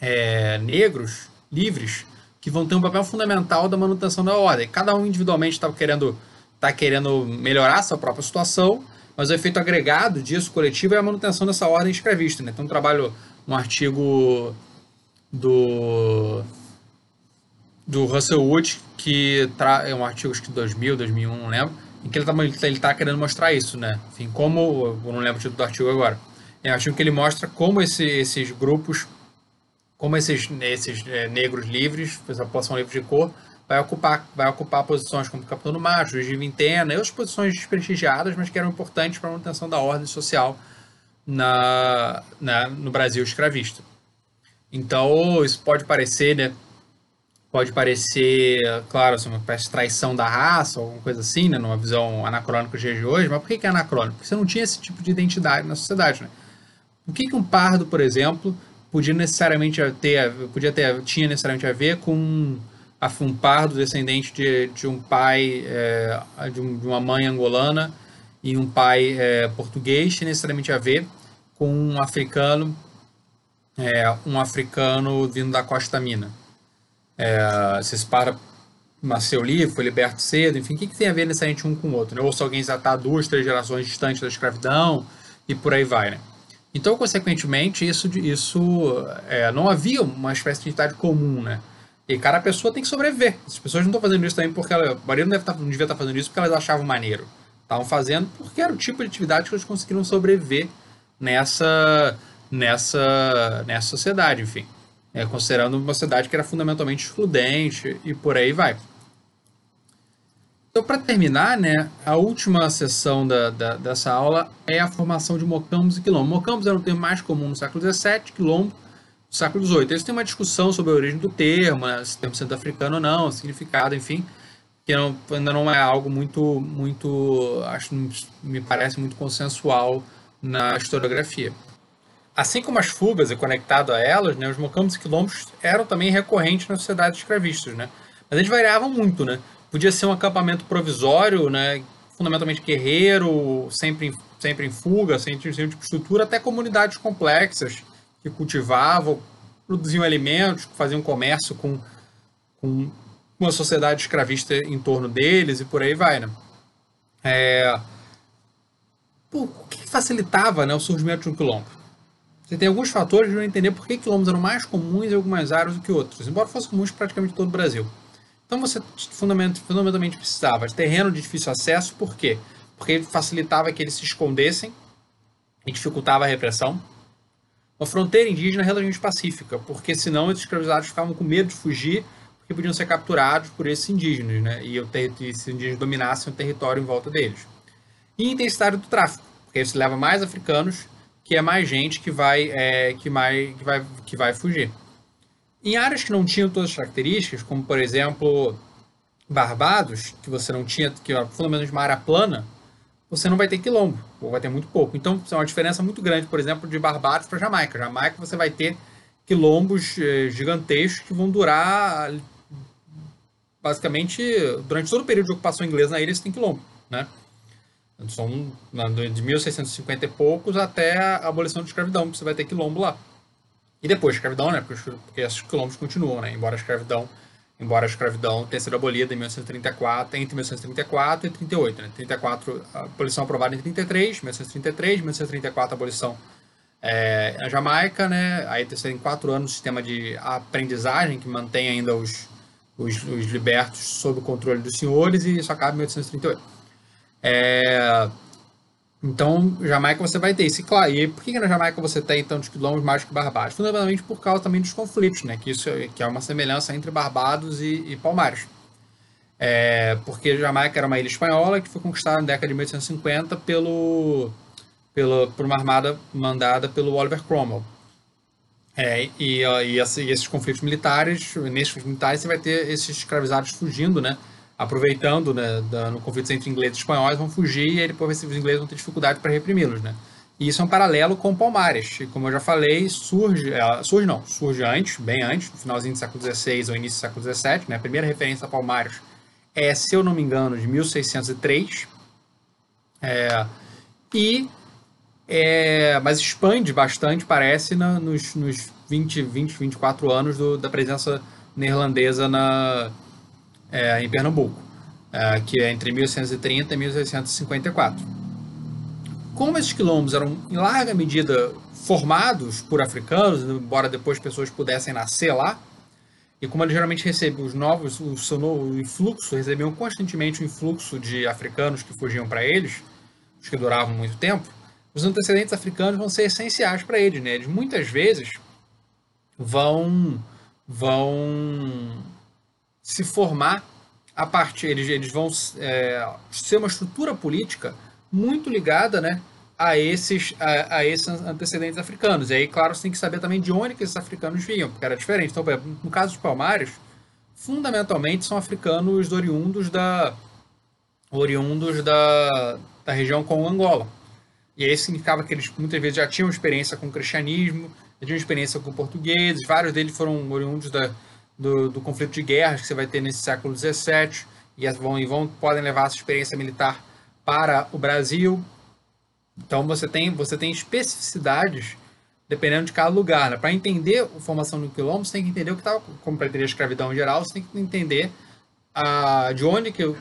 é, negros, livres, que vão ter um papel fundamental da manutenção da ordem. Cada um individualmente está querendo, tá querendo melhorar a sua própria situação, mas o efeito agregado disso, coletivo, é a manutenção dessa ordem escravista. Né? Tem um trabalho, um artigo do, do Russell Wood, que é um artigo acho que 2000, 2001, não lembro, em que ele está ele tá querendo mostrar isso, né? Enfim, como, eu não lembro o título do artigo agora, é um artigo que ele mostra como esse, esses grupos, como esses, esses é, negros livres, essa população livre de cor, vai ocupar, vai ocupar posições como Capitão do Mar, Juiz de Vintena e outras posições desprestigiadas, mas que eram importantes para a manutenção da ordem social na, na, no Brasil escravista. Então, isso pode parecer, né? Pode parecer, claro, assim, uma espécie de traição da raça, alguma coisa assim, né? Numa visão anacrônica dos dias de hoje. Mas por que, que é anacrônico? Porque você não tinha esse tipo de identidade na sociedade, né? O que, que um pardo, por exemplo, podia necessariamente ter, podia ter, tinha necessariamente a ver com um pardo descendente de, de um pai, é, de, um, de, uma mãe angolana e um pai é, português, tinha necessariamente a ver com um africano, é, um africano vindo da Costa Mina. É, se pardo nasceu livre, foi liberto cedo, enfim, o que, que tem a ver necessariamente um com o outro? Né? Ou se alguém já está duas, três gerações distantes da escravidão e por aí vai, né? Então, consequentemente, isso, isso é, não havia uma espécie de identidade comum, né? E cada pessoa tem que sobreviver. As pessoas não estão fazendo isso também porque ela, a maioria não, deve estar, tá, não devia estar tá fazendo isso porque elas achavam maneiro. Estavam fazendo porque era o tipo de atividade que eles conseguiram sobreviver nessa, nessa, nessa sociedade, enfim. É, considerando uma sociedade que era fundamentalmente excludente e por aí vai. Então, para terminar, né, a última sessão da, da, dessa aula é a formação de mocambos e quilombos. Mocambos era um termo mais comum no século XVII, quilombo do século XVIII. Eles têm uma discussão sobre a origem do termo, né, se termo sendo africano ou não, significado, enfim, que não, ainda não é algo muito, muito, acho, me parece muito consensual na historiografia. Assim como as fugas e conectado a elas, né, os mocambos e quilombos eram também recorrentes nas sociedades escravistas, né? Mas eles variavam muito, né? Podia ser um acampamento provisório, né, fundamentalmente guerreiro, sempre, sempre em fuga, sem, sem tipo de estrutura, até comunidades complexas, que cultivavam, produziam alimentos, faziam comércio com, com uma sociedade escravista em torno deles e por aí vai, né? É... Pô, o que facilitava né, o surgimento de um quilombo? Você tem alguns fatores de não entender por que quilombos eram mais comuns em algumas áreas do que outros, embora fossem comuns praticamente em todo o Brasil. Então você fundamentalmente precisava de terreno de difícil acesso, por quê? Porque facilitava que eles se escondessem e dificultava a repressão uma fronteira indígena relativamente pacífica, porque senão os escravizados ficavam com medo de fugir, porque podiam ser capturados por esses indígenas, né? E, esses indígenas dominassem o território em volta deles. E intensidade do tráfico, porque isso leva mais africanos, que é mais gente que vai, é, que mais, que vai, que vai fugir. Em áreas que não tinham todas as características, como por exemplo Barbados, que você não tinha, que é fundamentalmente uma área plana, você não vai ter quilombo, ou vai ter muito pouco. Então, é uma diferença muito grande, por exemplo, de Barbados para Jamaica. Jamaica você vai ter quilombos eh, gigantescos que vão durar basicamente durante todo o período de ocupação inglesa na ilha você tem quilombo, né? São de 1650 e poucos até a abolição da escravidão, você vai ter quilombo lá. E depois escravidão, né? Porque, porque esses quilombos continuam, né? Embora a escravidão embora a escravidão tenha sido abolida em 1934, entre 1934 e 38. Né? 34, a abolição aprovada em 33, 1933, 1934 a abolição é, na Jamaica, né? aí tem quatro anos o sistema de aprendizagem que mantém ainda os, os, os libertos sob o controle dos senhores e isso acaba em 1838. É, então, Jamaica você vai ter esse claro. E por que, na Jamaica você tem tantos quilombos mais que Barbados? Fundamentalmente por causa também dos conflitos, né? Que isso que é uma semelhança entre Barbados e, e Palmares. É, porque Jamaica era uma ilha espanhola que foi conquistada na década de 1850 pelo, pelo, por uma armada mandada pelo Oliver Cromwell. É, e, e, esses conflitos militares, nesses conflitos militares você vai ter esses escravizados fugindo, né? Aproveitando né, da, no conflito entre ingleses e espanhóis, vão fugir e aí depois os ingleses vão ter dificuldade para reprimi-los. Né? E isso é um paralelo com Palmares. E como eu já falei, surge, surge não, surge antes, bem antes, no finalzinho do século XVI ou início do século XVII. Né? A primeira referência a Palmares é, se eu não me engano, de 1603. É, e é, mas expande bastante, parece, na, nos, nos 20, 20, 24 anos do, da presença neerlandesa na, é, em Pernambuco, é, que é entre 1830 e 1854. Como esses quilombos eram, em larga medida, formados por africanos, embora depois pessoas pudessem nascer lá, e como eles geralmente recebem os novos, o seu novo influxo, recebiam constantemente o influxo de africanos que fugiam para eles, os que duravam muito tempo, os antecedentes africanos vão ser essenciais para eles, né? Eles muitas vezes vão vão se formar a partir, eles, eles vão é, ser uma estrutura política muito ligada, né, a esses, a, a, esses antecedentes africanos. E aí, claro, você tem que saber também de onde que esses africanos vinham, porque era diferente. Então, no caso dos palmares, fundamentalmente são africanos oriundos da oriundos da, da região com Angola. E aí significava que eles muitas vezes já tinham experiência com o cristianismo, já tinham experiência com portugueses, vários deles foram oriundos da, do, do conflito de guerras que você vai ter nesse século XVII, e vão, e vão podem levar essa experiência militar para o Brasil. Então você tem, você tem especificidades dependendo de cada lugar. Né? Para entender a formação do quilombo, você tem que entender o que estava, como para entender a escravidão em geral, você tem que entender a, de onde que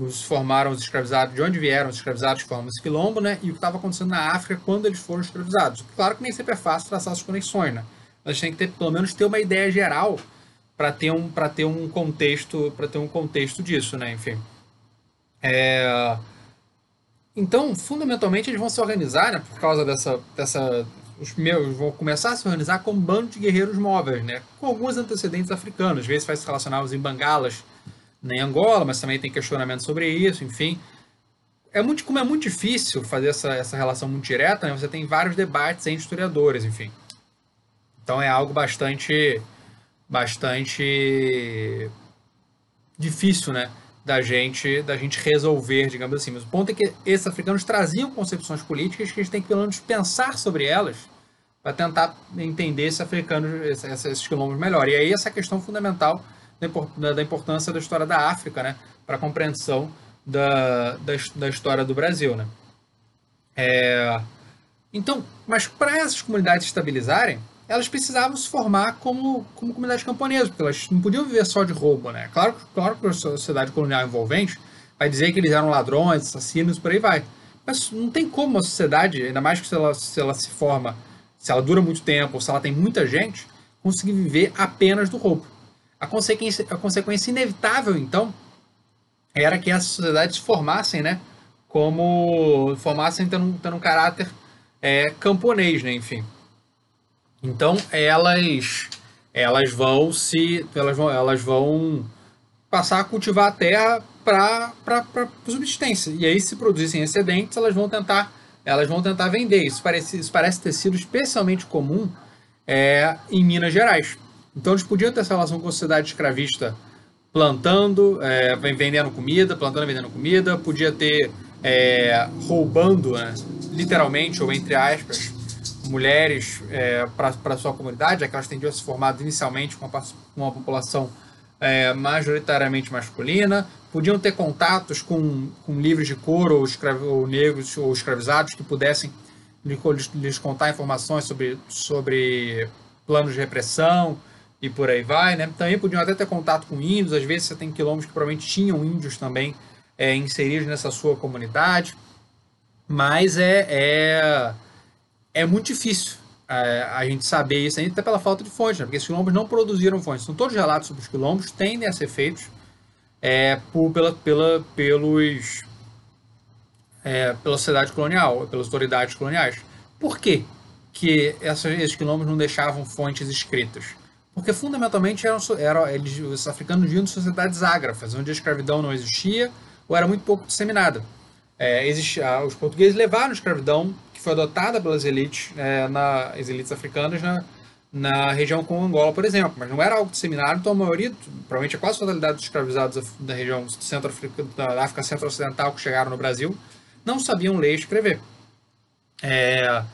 os formaram os escravizados, de onde vieram os escravizados que formam esse quilombo, né? E o que estava acontecendo na África quando eles foram escravizados. Claro que nem sempre é fácil traçar as conexões, né? Mas tem que ter, pelo menos ter uma ideia geral para ter um para ter um contexto para ter um contexto disso, né? Enfim. É... Então, fundamentalmente, eles vão se organizar, né, por causa dessa, dessa. Os meus vão começar a se organizar como um bando de guerreiros móveis, né, com alguns antecedentes africanos. Às vezes vai se relacionar os imbangalas em Angola, mas também tem questionamento sobre isso, enfim. É muito, como é muito difícil fazer essa, essa relação muito direta, né, você tem vários debates entre historiadores, enfim. Então é algo bastante, bastante difícil, né? da gente da gente resolver, digamos assim. Mas o ponto é que esses africanos traziam concepções políticas que a gente tem que pelo menos pensar sobre elas para tentar entender esse africano, esses, esses quilombos melhor. E aí essa questão fundamental da, da importância da história da África, né, para a compreensão da, da, da, história do Brasil, né. É, então, mas para essas comunidades estabilizarem, elas precisavam se formar como, como comunidade camponesa, porque elas não podiam viver só de roubo, né? Claro, claro que a sociedade colonial envolvente vai dizer que eles eram ladrões, assassinos, por aí vai. Mas não tem como a sociedade, ainda mais que se ela, se ela se forma, se ela dura muito tempo, se ela tem muita gente, conseguir viver apenas do roubo. A consequência, a consequência inevitável, então, era que as sociedades se formassem, né? Como formassem tendo, tendo um caráter é, camponês, né? Enfim. Então elas elas vão se elas vão elas vão passar a cultivar a terra para subsistência. E aí se produzissem excedentes, elas vão tentar elas vão tentar vender. Isso parece, isso parece ter sido especialmente comum é, em Minas Gerais. Então eles podiam ter essa relação com a sociedade escravista plantando, é, vendendo comida, plantando vendendo comida, podia ter é, roubando, né, literalmente ou entre aspas, mulheres é, para sua comunidade, já que elas tendiam a se formar inicialmente com uma, uma população é, majoritariamente masculina, podiam ter contatos com, com livros de couro ou, escravi, ou negros ou escravizados que pudessem lhes, lhes contar informações sobre, sobre planos de repressão e por aí vai. Né? Também podiam até ter contato com índios, às vezes você tem quilômetros que provavelmente tinham índios também é, inseridos nessa sua comunidade, mas é, é é muito difícil é, a gente saber isso ainda até pela falta de fontes, né? porque esses quilombos não produziram fontes. São todos relatos sobre os quilombos, tendem a ser feitos é, por, pela, pela, pelos, é, pela sociedade colonial, pelas autoridades coloniais. Por quê que essa, esses quilombos não deixavam fontes escritas? Porque fundamentalmente eram, eram eles, os africanos vinham de sociedades ágrafas, onde a escravidão não existia ou era muito pouco disseminada. É, existia, os portugueses levaram a escravidão foi adotada pelas elites, é, na, elites africanas na, na região como Angola, por exemplo, mas não era algo disseminado, então a maioria, provavelmente a quase totalidade dos escravizados da região centro da África Centro-Ocidental que chegaram no Brasil, não sabiam ler e escrever. É,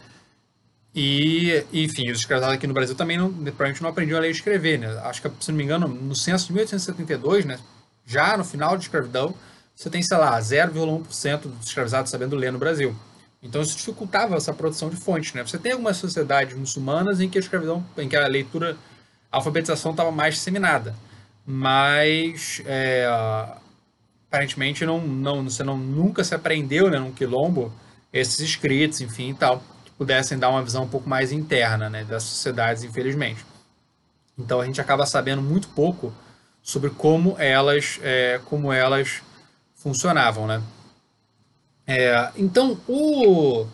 e, enfim, os escravizados aqui no Brasil também não, provavelmente não aprendiam a ler e escrever, né? Acho que, se não me engano, no censo de 1872, né, já no final de escravidão, você tem, sei lá, 0,1% dos escravizados sabendo ler no Brasil. Então isso dificultava essa produção de fontes, né? Você tem algumas sociedades muçulmanas em que a escravidão, em que a leitura, a alfabetização estava mais disseminada, mas é, aparentemente não, não, você não nunca se aprendeu, né, num quilombo, esses escritos, enfim, e tal, que pudessem dar uma visão um pouco mais interna, né, das sociedades, infelizmente. Então a gente acaba sabendo muito pouco sobre como elas, é, como elas funcionavam, né? É, então, o,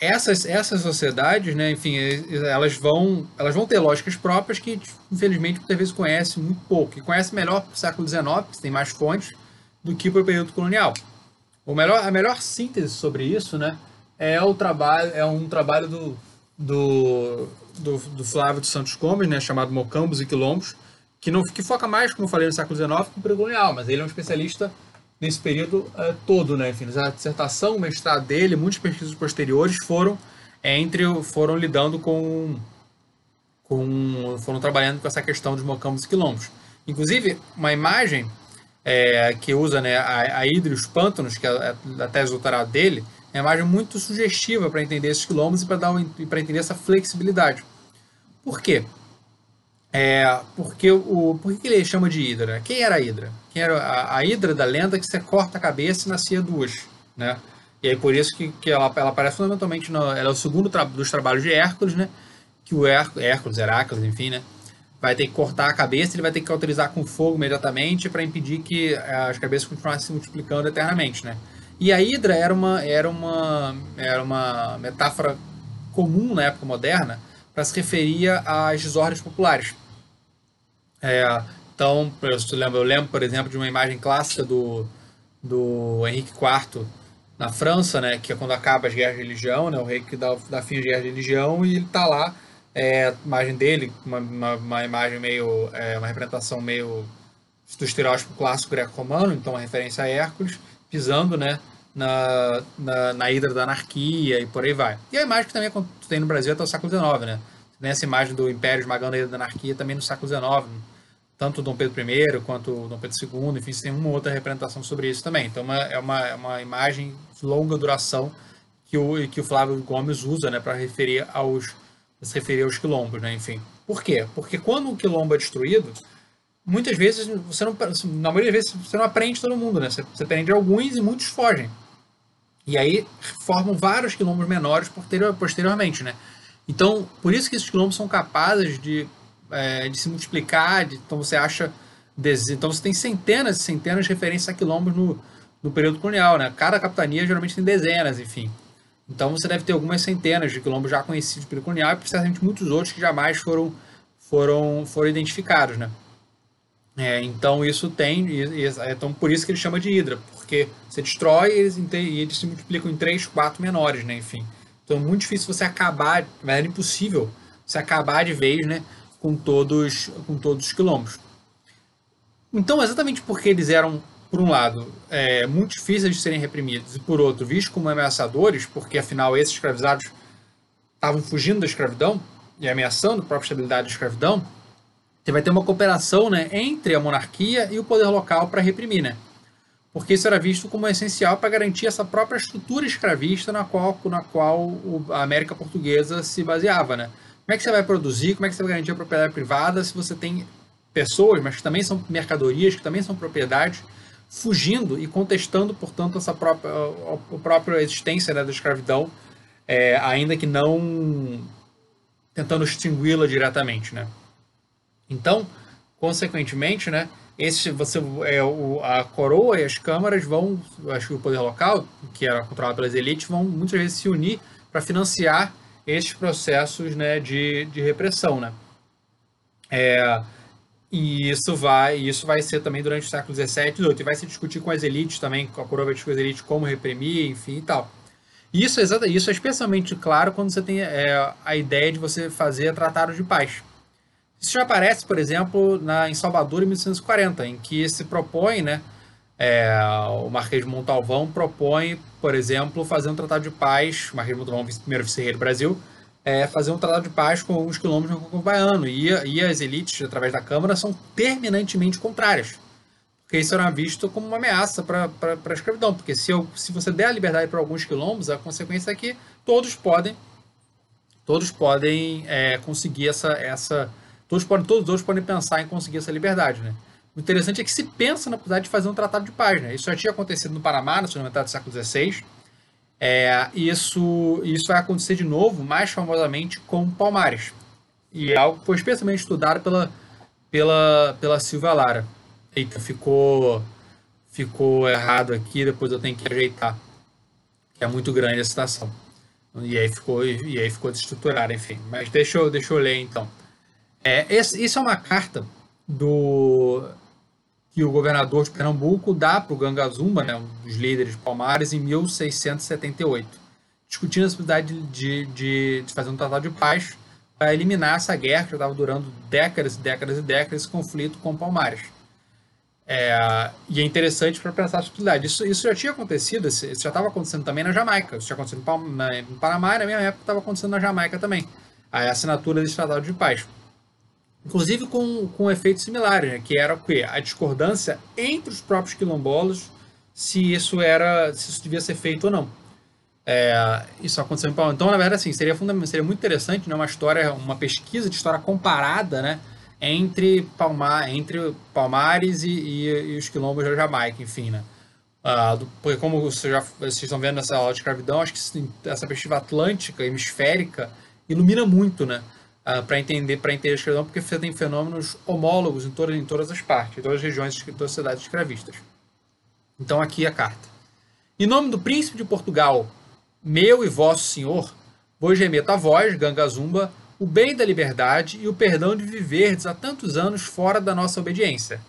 essas, essas sociedades, né, enfim, elas vão, elas vão ter lógicas próprias que, infelizmente, muitas vezes conhece muito pouco. E conhece melhor para o século XIX, que tem mais fontes, do que para o período colonial. O melhor, a melhor síntese sobre isso né, é, o trabalho, é um trabalho do, do, do, do Flávio de Santos Gomes, né, chamado Mocambos e Quilombos, que, não, que foca mais, como eu falei, no século XIX que no período colonial, mas ele é um especialista nesse período é, todo, né? Enfim, a dissertação, o mestrado dele, muitas pesquisas posteriores foram é, entre foram lidando com com foram trabalhando com essa questão dos mocambos e quilombos. Inclusive, uma imagem é, que usa né, a, a Hidra e os pântanos, que é a tese doutorado dele, é uma imagem muito sugestiva para entender esses quilombos e para um, entender essa flexibilidade. Por quê? É, porque o, por que ele chama de Hidra? Quem era a Hidra? Quem era a, a Hidra da lenda que você corta a cabeça e nascia duas, né? E aí por isso que, que ela, ela aparece fundamentalmente, no, ela é o segundo tra dos trabalhos de Hércules, né? Que o Hércules, Heráclides, enfim, né? Vai ter que cortar a cabeça, ele vai ter que autorizar com fogo imediatamente para impedir que as cabeças continuassem se multiplicando eternamente, né? E a Hidra era uma, era uma, era uma metáfora comum na época moderna para se referir às desordens populares. É, então, eu lembro, eu lembro, por exemplo, de uma imagem clássica do, do Henrique IV na França, né, que é quando acaba as guerras de religião, né, o rei que dá, dá fim às guerras de religião, e ele está lá, é, a imagem dele, uma, uma, uma imagem meio, é, uma representação meio do estereótipo clássico greco-romano, então uma referência a Hércules, pisando, né, na, na, na hidra da anarquia e por aí vai. E a imagem que também tem no Brasil até o século XIX, né? Tem essa imagem do Império esmagando a hidra da anarquia também no século XIX, tanto Dom Pedro I quanto Dom Pedro II, enfim, tem uma outra representação sobre isso também. Então uma, é uma, é uma imagem de longa duração que o, que o Flávio Gomes usa né, para referir aos, se referir aos quilombos, né, enfim. Por quê? Porque quando um quilombo é destruído, muitas vezes você não, na maioria das vezes você não aprende todo mundo, né? Você, você aprende alguns e muitos fogem. E aí formam vários quilombos menores posteriormente, né? Então, por isso que esses quilombos são capazes de é, de se multiplicar, de, então você acha. Então você tem centenas e centenas de referências a quilombos no, no período colonial, né? Cada capitania geralmente tem dezenas, enfim. Então você deve ter algumas centenas de quilombos já conhecidos pelo colonial e precisamente muitos outros que jamais foram, foram, foram identificados, né? É, então isso tem, e, e, então por isso que ele chama de hidra, porque você destrói e eles, e eles se multiplicam em três, quatro menores, né? Enfim. Então é muito difícil você acabar, mas é impossível você acabar de vez, né? Com todos, com todos os quilombos. Então, exatamente porque eles eram, por um lado, é, muito difíceis de serem reprimidos, e por outro, vistos como ameaçadores, porque afinal esses escravizados estavam fugindo da escravidão e ameaçando a própria estabilidade da escravidão, você vai ter uma cooperação né, entre a monarquia e o poder local para reprimir, né? Porque isso era visto como essencial para garantir essa própria estrutura escravista na qual, na qual a América Portuguesa se baseava, né? Como é que você vai produzir? Como é que você vai garantir a propriedade privada se você tem pessoas, mas que também são mercadorias, que também são propriedades, fugindo e contestando, portanto, essa própria, a, própria existência né, da escravidão, é, ainda que não tentando extingui-la diretamente, né? Então, consequentemente, né, esse você é o, a coroa e as câmaras vão, acho que o poder local, que era controlado pelas elites, vão muitas vezes se unir para financiar esses processos né, de, de repressão. Né? É, e isso vai, isso vai ser também durante o século XVII e XVIII. Vai se discutir com as elites também, com a coroa vai discutir com as elites como reprimir, enfim e tal. Isso é, exata, isso é especialmente claro quando você tem é, a ideia de você fazer tratados de paz. Isso já aparece, por exemplo, na, em Salvador em 1840, em que se propõe, né, é, o Marquês de Montalvão propõe, por exemplo, fazer um tratado de paz, o Marquês de Montalvão, primeiro vice-rei do Brasil, é, fazer um tratado de paz com os quilômetros no Congo Baiano. E, e as elites, através da Câmara, são terminantemente contrárias. porque isso era visto como uma ameaça para a escravidão. Porque se, eu, se você der a liberdade para alguns quilombos, a consequência é que todos podem todos podem é, conseguir essa, essa todos podem todos os podem pensar em conseguir essa liberdade, né? O interessante é que se pensa na possibilidade de fazer um tratado de paz, né? Isso já tinha acontecido no Panamá, na segunda metade do século XVI. É, isso, isso vai acontecer de novo, mais famosamente, com Palmares. E é algo que foi especialmente estudado pela, pela, pela Silvia Lara. Eita, ficou, ficou errado aqui, depois eu tenho que ajeitar. É muito grande a citação. E aí ficou, e aí ficou desestruturado, enfim. Mas deixa eu, deixa eu ler então. É, esse, isso é uma carta do que o governador de Pernambuco dá para o Gangazumba, né, um dos líderes de Palmares, em 1678, discutindo a possibilidade de, de, de fazer um tratado de paz para eliminar essa guerra que já estava durando décadas e décadas e décadas, esse conflito com Palmares. É, e é interessante para pensar a possibilidade. Isso, isso já tinha acontecido, isso já estava acontecendo também na Jamaica. Isso tinha acontecido no Panamá na mesma época estava acontecendo na Jamaica também. A assinatura desse tratado de paz. Inclusive com, com efeitos similares, né, que era o quê? A discordância entre os próprios quilombolas se isso era se isso devia ser feito ou não. É, isso aconteceu em Palmares. Então, na verdade, assim, seria, seria muito interessante né, uma história, uma pesquisa de história comparada, né? entre, Palmar, entre Palmares e, e, e, os quilombos da Jamaica, enfim, né? Uh, porque como vocês, já, vocês estão vendo nessa aula de escravidão, acho que essa perspectiva atlântica, hemisférica, ilumina muito, né? Uh, para entender para entender a escravidão, porque você tem fenômenos homólogos em todas, em todas as partes, em todas as regiões de todas as sociedades escravistas. Então aqui a carta. Em nome do príncipe de Portugal, meu e vosso senhor, vos remeto a vós, Gangazumba, o bem da liberdade e o perdão de viverdes há tantos anos fora da nossa obediência.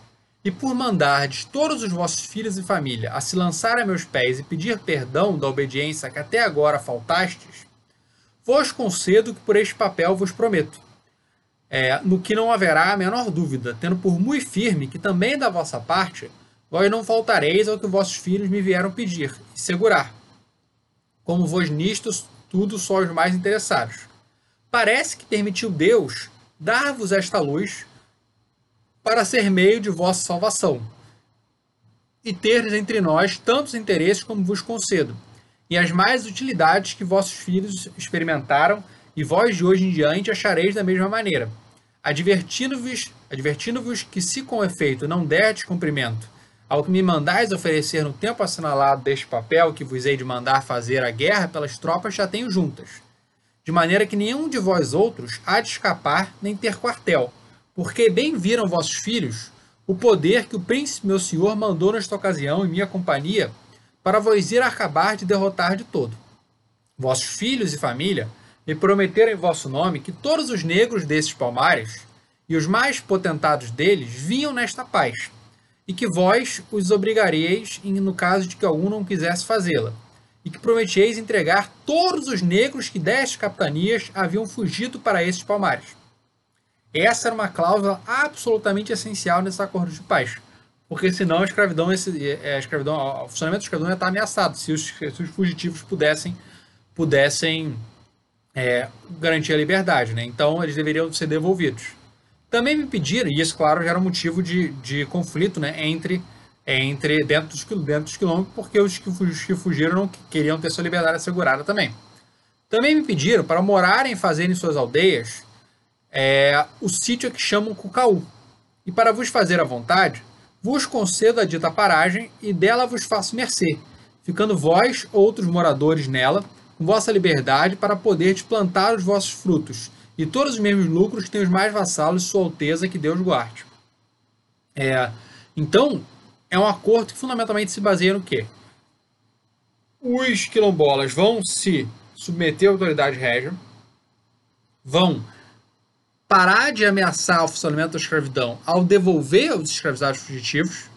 E por mandardes todos os vossos filhos e família a se lançar a meus pés e pedir perdão da obediência que até agora faltastes, vos concedo que por este papel vos prometo, é, no que não haverá a menor dúvida, tendo por muito firme que também da vossa parte vós não faltareis ao que vossos filhos me vieram pedir e segurar, como vos nisto tudo sois mais interessados. Parece que permitiu Deus dar-vos esta luz para ser meio de vossa salvação, e teres entre nós tantos interesses como vos concedo, e as mais utilidades que vossos filhos experimentaram, e vós de hoje em diante achareis da mesma maneira, advertindo-vos advertindo que se com efeito não derdes cumprimento ao que me mandais oferecer no tempo assinalado deste papel que vos hei de mandar fazer a guerra pelas tropas já tenho juntas, de maneira que nenhum de vós outros há de escapar nem ter quartel, porque bem viram vossos filhos o poder que o príncipe meu senhor mandou nesta ocasião em minha companhia para vos ir acabar de derrotar de todo. Vossos filhos e família me prometeram em vosso nome que todos os negros desses palmares e os mais potentados deles vinham nesta paz, e que vós os obrigareis no caso de que algum não quisesse fazê-la e que prometeis entregar todos os negros que destas capitanias haviam fugido para esses palmares. Essa era uma cláusula absolutamente essencial nesse acordo de paz, porque senão a escravidão, esse, é, a escravidão o funcionamento da escravidão ia estar ameaçado se os, se os fugitivos pudessem, pudessem é, garantir a liberdade. Né? Então eles deveriam ser devolvidos. Também me pediram, e isso, claro, já era um motivo de, de conflito né, entre entre dentro dos, dentro dos quilômetros, porque os que, os que fugiram não queriam ter sua liberdade assegurada também. Também me pediram para morarem e fazerem suas aldeias é, o sítio que chamam Cucaú. E para vos fazer a vontade, vos concedo a dita paragem e dela vos faço mercê, ficando vós, outros moradores nela, com vossa liberdade para poder plantar os vossos frutos, e todos os mesmos lucros têm os mais vassalos sua alteza, que Deus guarde. É, então, é um acordo que fundamentalmente se baseia no quê? Os quilombolas vão se submeter à autoridade régia, vão parar de ameaçar o funcionamento da escravidão ao devolver os escravizados fugitivos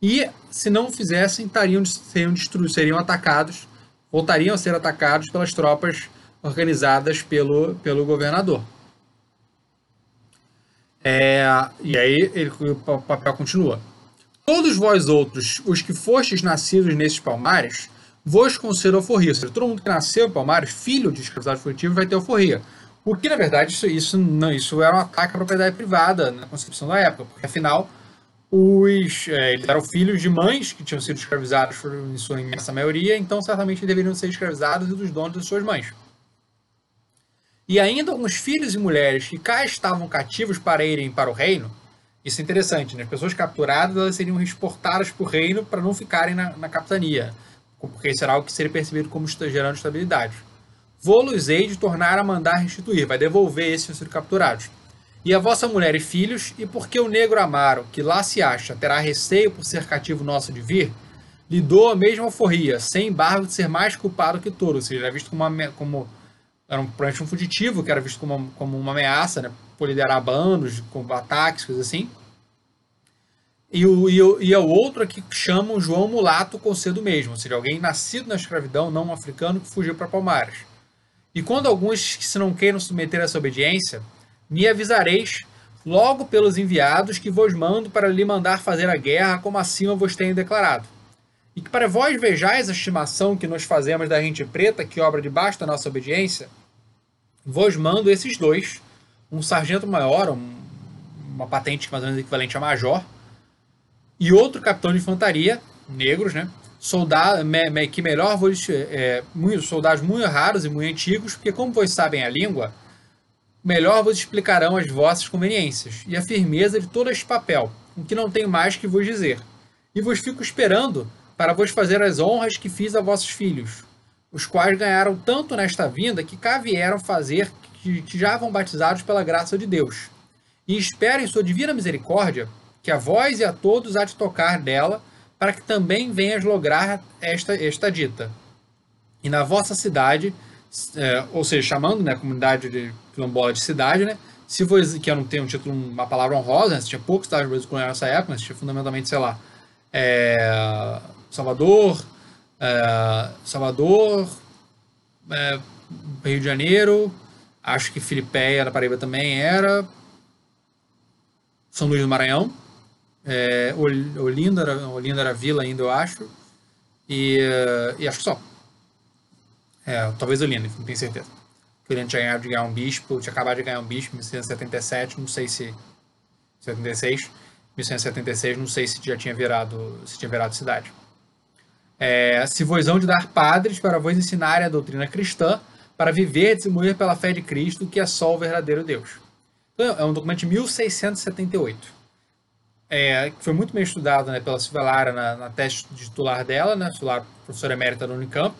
e, se não fizessem, estariam, seriam, destruídos, seriam atacados, voltariam a ser atacados pelas tropas organizadas pelo, pelo governador. É, e aí ele, o papel continua. Todos vós outros, os que fostes nascidos nesses palmares, vos concedo alforria. Todo mundo que nasceu em palmares, filho de escravizado fugitivo, vai ter alforria. O que, na verdade, isso, isso, não, isso era um ataque à propriedade privada na concepção da época, porque, afinal, os, é, eles eram filhos de mães que tinham sido escravizados em sua imensa maioria, então certamente deveriam ser escravizados e dos donos de suas mães. E ainda alguns filhos e mulheres que cá estavam cativos para irem para o reino, isso é interessante, né? As pessoas capturadas elas seriam exportadas para o reino para não ficarem na, na capitania, porque será algo que seria percebido como gerando estabilidade. Vou-los hei de tornar a mandar restituir, vai devolver esses que sido capturados. E a vossa mulher e filhos, e porque o negro amaro, que lá se acha, terá receio por ser cativo nosso de vir, lhe dou a mesma alforria, sem embargo de ser mais culpado que touro, ou seja, era visto como, uma, como era um, um fugitivo, que era visto como uma, como uma ameaça, né, por liderar bandos, com ataques, coisas assim. E, o, e, o, e é o outro aqui chamam João Mulato Concedo mesmo, ou seja, alguém nascido na escravidão, não africano, que fugiu para Palmares. E quando alguns que se não queiram submeter a essa obediência, me avisareis logo pelos enviados que vos mando para lhe mandar fazer a guerra, como acima vos tenho declarado. E que para vós vejais a estimação que nos fazemos da gente preta, que obra debaixo da nossa obediência, vos mando esses dois, um sargento maior, um, uma patente mais ou menos equivalente a major, e outro capitão de infantaria, negros, né? Soldado, me, me, que melhor vos, é, muito, soldados muito raros e muito antigos, porque como vocês sabem a língua, melhor vos explicarão as vossas conveniências, e a firmeza de todo este papel, o que não tenho mais que vos dizer. E vos fico esperando para vos fazer as honras que fiz a vossos filhos, os quais ganharam tanto nesta vinda que cá vieram fazer que, que já vão batizados pela graça de Deus. E espero em sua divina misericórdia que a vós e a todos há de tocar dela, para que também venhas lograr esta, esta dita. E na vossa cidade, é, ou seja, chamando né, a comunidade de quilombola de cidade, né? Se você, que eu não tenho um título, uma palavra honrosa, né, tinha poucos estados brasileiros nessa época, mas tinha fundamentalmente, sei lá, é, Salvador, é, Salvador, é, Rio de Janeiro, acho que Filipéia da Paraíba também era, São Luís do Maranhão, é, Olinda, era, Olinda era vila ainda, eu acho, e, e acho que só. É, talvez Olinda, não tenho certeza que ele tinha ganhado de ganhar um bispo, tinha acabado de ganhar um bispo em 1977, não sei se 76, 1976, não sei se já tinha virado, se tinha virado cidade. É, se vos hão de dar padres para vos ensinarem a doutrina cristã, para viver e morrer pela fé de Cristo, que é só o verdadeiro Deus. Então, é um documento de 1678. É, que foi muito bem estudado né, pela Silvia Lara na, na teste titular dela, né, Silvia professora emérita da Unicamp.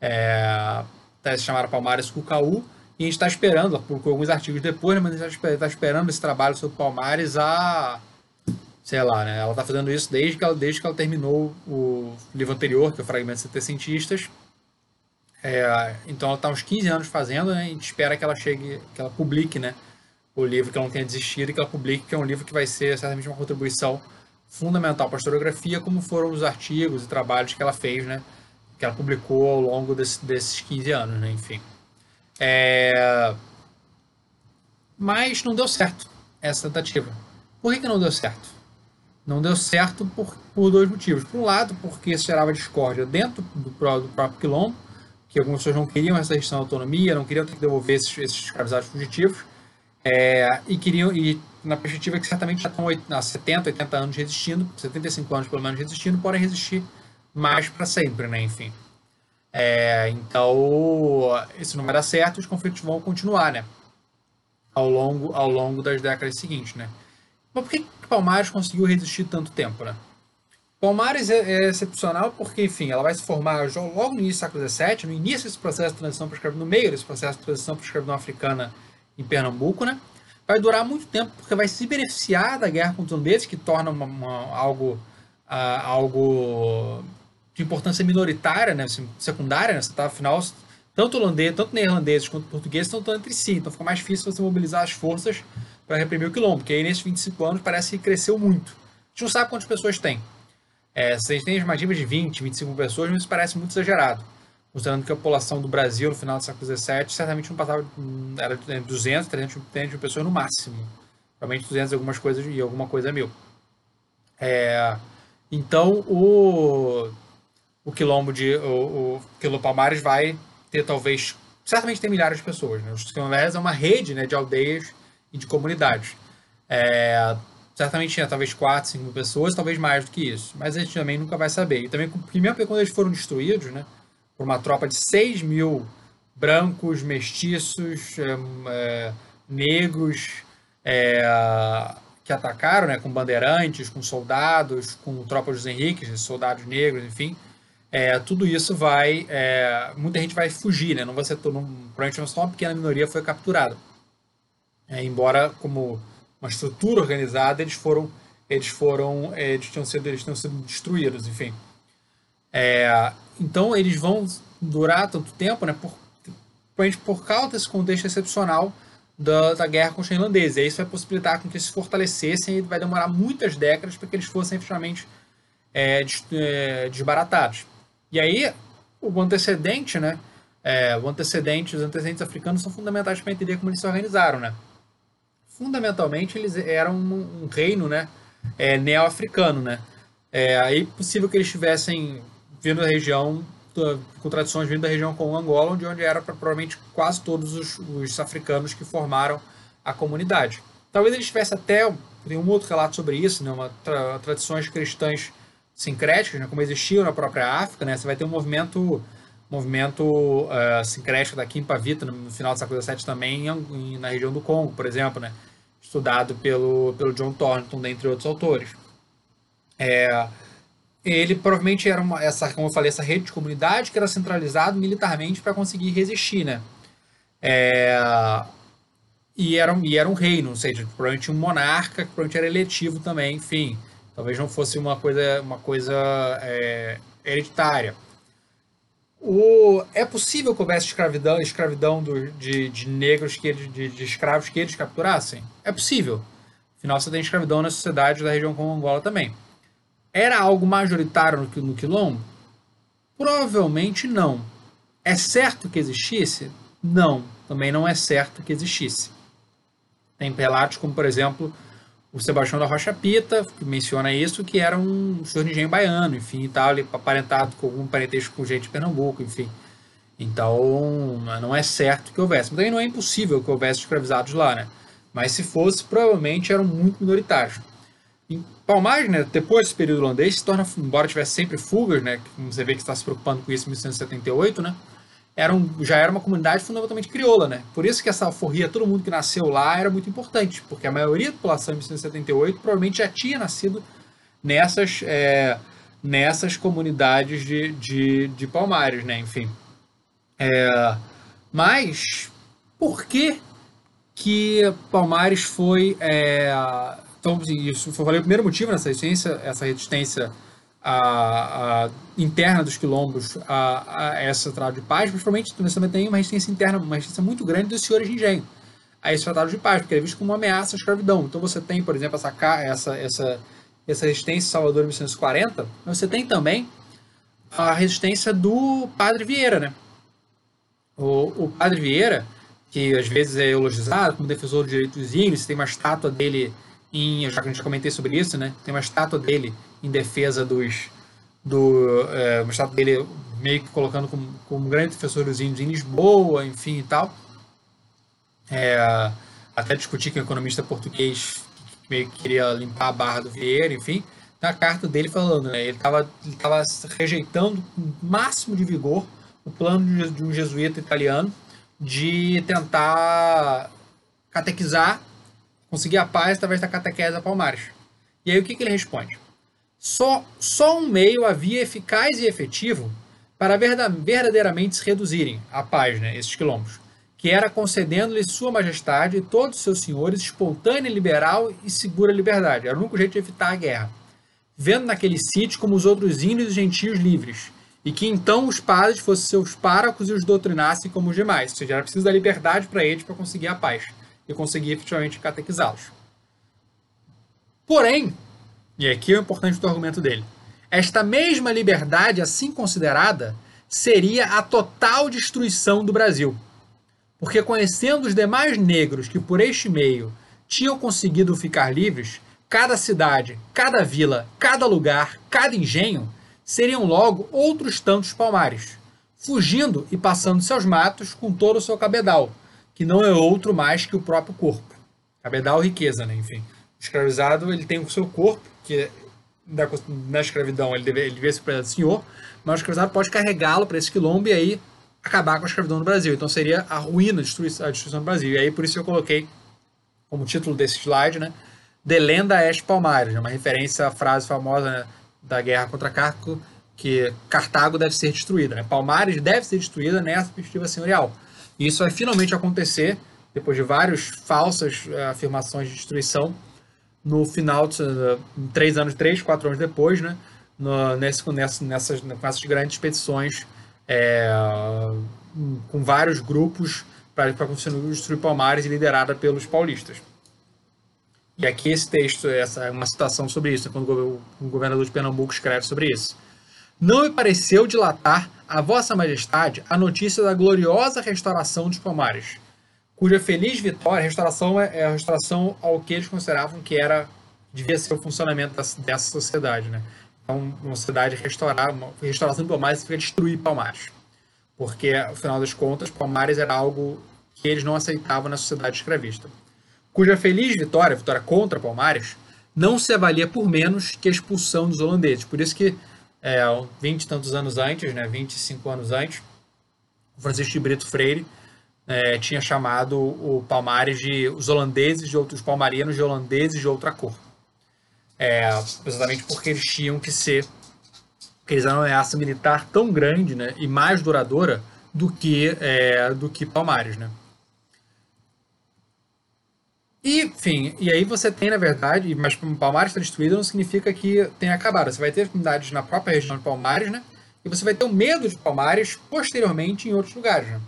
É, tese chamada Palmares Cucaú, e a gente está esperando, publicou alguns artigos depois, né, mas a gente está esperando esse trabalho sobre Palmares há, sei lá, né? Ela está fazendo isso desde que ela, desde que ela terminou o livro anterior, que é o Fragmentos Setecientistas. É, então ela está uns 15 anos fazendo, né? A gente espera que ela chegue, que ela publique, né? O livro que ela não tenha desistido e que ela publique, que é um livro que vai ser certamente uma contribuição fundamental para a historiografia, como foram os artigos e trabalhos que ela fez, né? que ela publicou ao longo desse, desses 15 anos, né? Enfim. É... Mas não deu certo essa tentativa. Por que, que não deu certo? Não deu certo por, por dois motivos. Por um lado, porque isso gerava discórdia dentro do, do próprio quilombo, que algumas pessoas não queriam essa restrição à autonomia, não queriam ter que devolver esses, esses escravizados fugitivos, é, e queriam, e na perspectiva que certamente já estão há 70, 80 anos resistindo, 75 anos pelo menos resistindo, podem resistir mais para sempre, né? Enfim. É, então, isso não vai dar certo, os conflitos vão continuar, né? Ao longo, ao longo das décadas seguintes, né? Mas por que Palmares conseguiu resistir tanto tempo, né? Palmares é, é excepcional porque, enfim, ela vai se formar logo no início do século XVII, no início desse processo de transição para escravidão, no meio desse processo de transição para escravidão africana em Pernambuco, né? Vai durar muito tempo porque vai se beneficiar da guerra contra os holandeses, que torna uma, uma, algo, uh, algo de importância minoritária, né, assim, secundária, né, você tá, afinal, tanto holandês, tanto neerlandeses quanto portugueses estão entre si, então fica mais difícil você mobilizar as forças para reprimir o quilombo, porque aí nesses 25 anos parece que cresceu muito. A gente não sabe quantas pessoas tem. É, vocês têm estimativas de 20, 25 pessoas, mas isso parece muito exagerado. Considerando que a população do Brasil no final do século XVII certamente não passava, era 200, 300, 300 mil pessoas no máximo. Provavelmente 200 e algumas coisas e alguma coisa mil. É, então, o, o quilombo de o, o quilombo Palmares vai ter talvez certamente tem milhares de pessoas. Né? Os quilombés é uma rede né, de aldeias e de comunidades. É, certamente tinha talvez 4, 5 mil pessoas, talvez mais do que isso. Mas a gente também nunca vai saber. E também, mesmo quando eles foram destruídos, né, por uma tropa de 6 mil brancos, mestiços, é, é, negros, é, que atacaram, né, com bandeirantes, com soldados, com tropa dos Henriques, soldados negros, enfim, é, tudo isso vai, é, muita gente vai fugir, né, não vai ser todo, provavelmente só uma pequena minoria foi capturada. É, embora como uma estrutura organizada, eles foram, eles foram, eles tinham sido, eles tinham sido destruídos, enfim. É, então eles vão durar tanto tempo, né, por, por causa desse contexto excepcional da, da guerra com os irlandeses. E isso vai possibilitar com que eles se fortalecessem e vai demorar muitas décadas para que eles fossem efetivamente é, é, desbaratados. E aí, o antecedente, né? É, o antecedente, os antecedentes africanos são fundamentais para entender como eles se organizaram, né? Fundamentalmente, eles eram um, um reino, né? É, neo-africano, né? É aí possível que eles estivessem vindo da região com tradições vindo da região com Angola, onde, onde era provavelmente quase todos os, os, africanos que formaram a comunidade. Talvez eles tivessem até, tem um outro relato sobre isso, né, uma tra, tradições cristãs sincréticas, né, como existiam na própria África, né, você vai ter um movimento movimento uh, sincrético da Kimpavita no final do século XVII também em, na região do Congo, por exemplo, né, estudado pelo, pelo John Thornton, dentre outros autores. É, ele provavelmente era uma, essa, como eu falei, essa rede de comunidade que era centralizado militarmente para conseguir resistir, né? É, e, era, e era um reino, ou seja, provavelmente um monarca, que provavelmente era eletivo também, enfim. Talvez não fosse uma coisa, uma coisa é, hereditária. O, é possível que houvesse escravidão, escravidão do, de, de negros, que eles, de, de escravos que eles capturassem? É possível. Afinal, você tem escravidão na sociedade da região como Angola também. Era algo majoritário no, no quilombo? Provavelmente não. É certo que existisse? Não, também não é certo que existisse. Tem relatos como, por exemplo, o Sebastião da Rocha Pita, que menciona isso, que era um senhor de engenho baiano, enfim, e tal, aparentado com algum parentesco com gente de Pernambuco, enfim. Então, não é certo que houvesse. Mas também não é impossível que houvesse escravizados lá, né? Mas se fosse, provavelmente eram muito minoritários. Palmares, né, depois desse período holandês, se torna, embora tivesse sempre fugas, né, como você vê que está se preocupando com isso em 1978, né, era um, já era uma comunidade fundamentalmente crioula, né? Por isso que essa alforria, todo mundo que nasceu lá era muito importante, porque a maioria da população em 1978 provavelmente já tinha nascido nessas, é, nessas comunidades de, de, de Palmares, né? Enfim. É, mas por que que Palmares foi é, então, assim, isso foi o primeiro motivo nessa resistência, essa resistência a, a, interna dos quilombos a, a essa tratado de paz, principalmente nós também tem uma resistência interna, uma resistência muito grande dos senhores de engenho a esse tratado de paz, porque é visto como uma ameaça à escravidão. Então você tem, por exemplo, essa, essa, essa, essa resistência Salvador em 1940, mas você tem também a resistência do Padre Vieira, né? O, o Padre Vieira, que às vezes é elogiado como defensor dos direitos índios, tem uma estátua dele em, já que a gente comentei sobre isso, né? Tem uma estátua dele em defesa dos, do, é, uma estátua dele meio que colocando como, como um grande defensor dos índios em Lisboa, enfim e tal. É, até discutir com um economista português que meio que queria limpar a barra do Vieira, enfim. Na carta dele falando, né? Ele estava ele tava rejeitando com o máximo de vigor o plano de um jesuíta italiano de tentar catequizar conseguir a paz através da catequese a Palmares. E aí o que, que ele responde? Só, só um meio havia eficaz e efetivo para verdadeiramente se reduzirem a paz, né, esses quilombos, que era concedendo-lhe sua majestade e todos os seus senhores espontânea, liberal e segura liberdade. Era o único jeito de evitar a guerra. Vendo naquele sítio como os outros índios e gentios livres, e que então os padres fossem seus párocos e os doutrinassem como os demais. Ou seja, era preciso da liberdade para eles para conseguir a paz e conseguir efetivamente catequizá-los. Porém, e aqui é o importante do argumento dele, esta mesma liberdade, assim considerada, seria a total destruição do Brasil. Porque conhecendo os demais negros que por este meio tinham conseguido ficar livres, cada cidade, cada vila, cada lugar, cada engenho seriam logo outros tantos palmares, fugindo e passando seus matos com todo o seu cabedal, que não é outro mais que o próprio corpo. Cabedal, riqueza, né? Enfim, escravizado ele tem o seu corpo, que na escravidão ele, deve, ele devia ser senhor, mas o escravizado pode carregá-lo para esse quilombo e aí acabar com a escravidão no Brasil. Então seria a ruína, a destruição, do Brasil. E aí por isso eu coloquei como título desse slide, né? De Lenda Est Palmares, uma referência à frase famosa né, da guerra contra Carco, que Cartago deve ser destruída. Né? Palmares deve ser destruída nessa perspectiva senhorial. E isso vai finalmente acontecer, depois de várias falsas uh, afirmações de destruição, no final, de, uh, três anos, três, quatro anos depois, né? No, nesse, nessas, nessas, com essas grandes expedições é, com vários grupos para conseguir destruir Palmares liderada pelos paulistas. E aqui esse texto, essa é uma citação sobre isso, quando o governador de Pernambuco escreve sobre isso. Não me pareceu dilatar a vossa majestade a notícia da gloriosa restauração dos Palmares, cuja feliz vitória, restauração é, é a restauração ao que eles consideravam que era devia ser o funcionamento dessa sociedade, né? Então, uma sociedade restaurar, uma restauração de Palmares significa destruir Palmares. Porque, afinal das contas, Palmares era algo que eles não aceitavam na sociedade escravista. Cuja feliz vitória, vitória contra Palmares, não se avalia por menos que a expulsão dos holandeses. Por isso que, é, 20 e tantos anos antes, né, 25 anos antes, o Francisco de Brito Freire é, tinha chamado o Palmares de os holandeses de outros palmarianos de holandeses de outra cor. É, exatamente porque eles tinham que ser, porque eles eram uma ameaça militar tão grande né, e mais duradoura do que, é, do que Palmares. Né? Enfim, e aí você tem, na verdade, mas Palmares está destruído não significa que tenha acabado. Você vai ter comunidades na própria região de Palmares, né? E você vai ter o medo de Palmares posteriormente em outros lugares, né?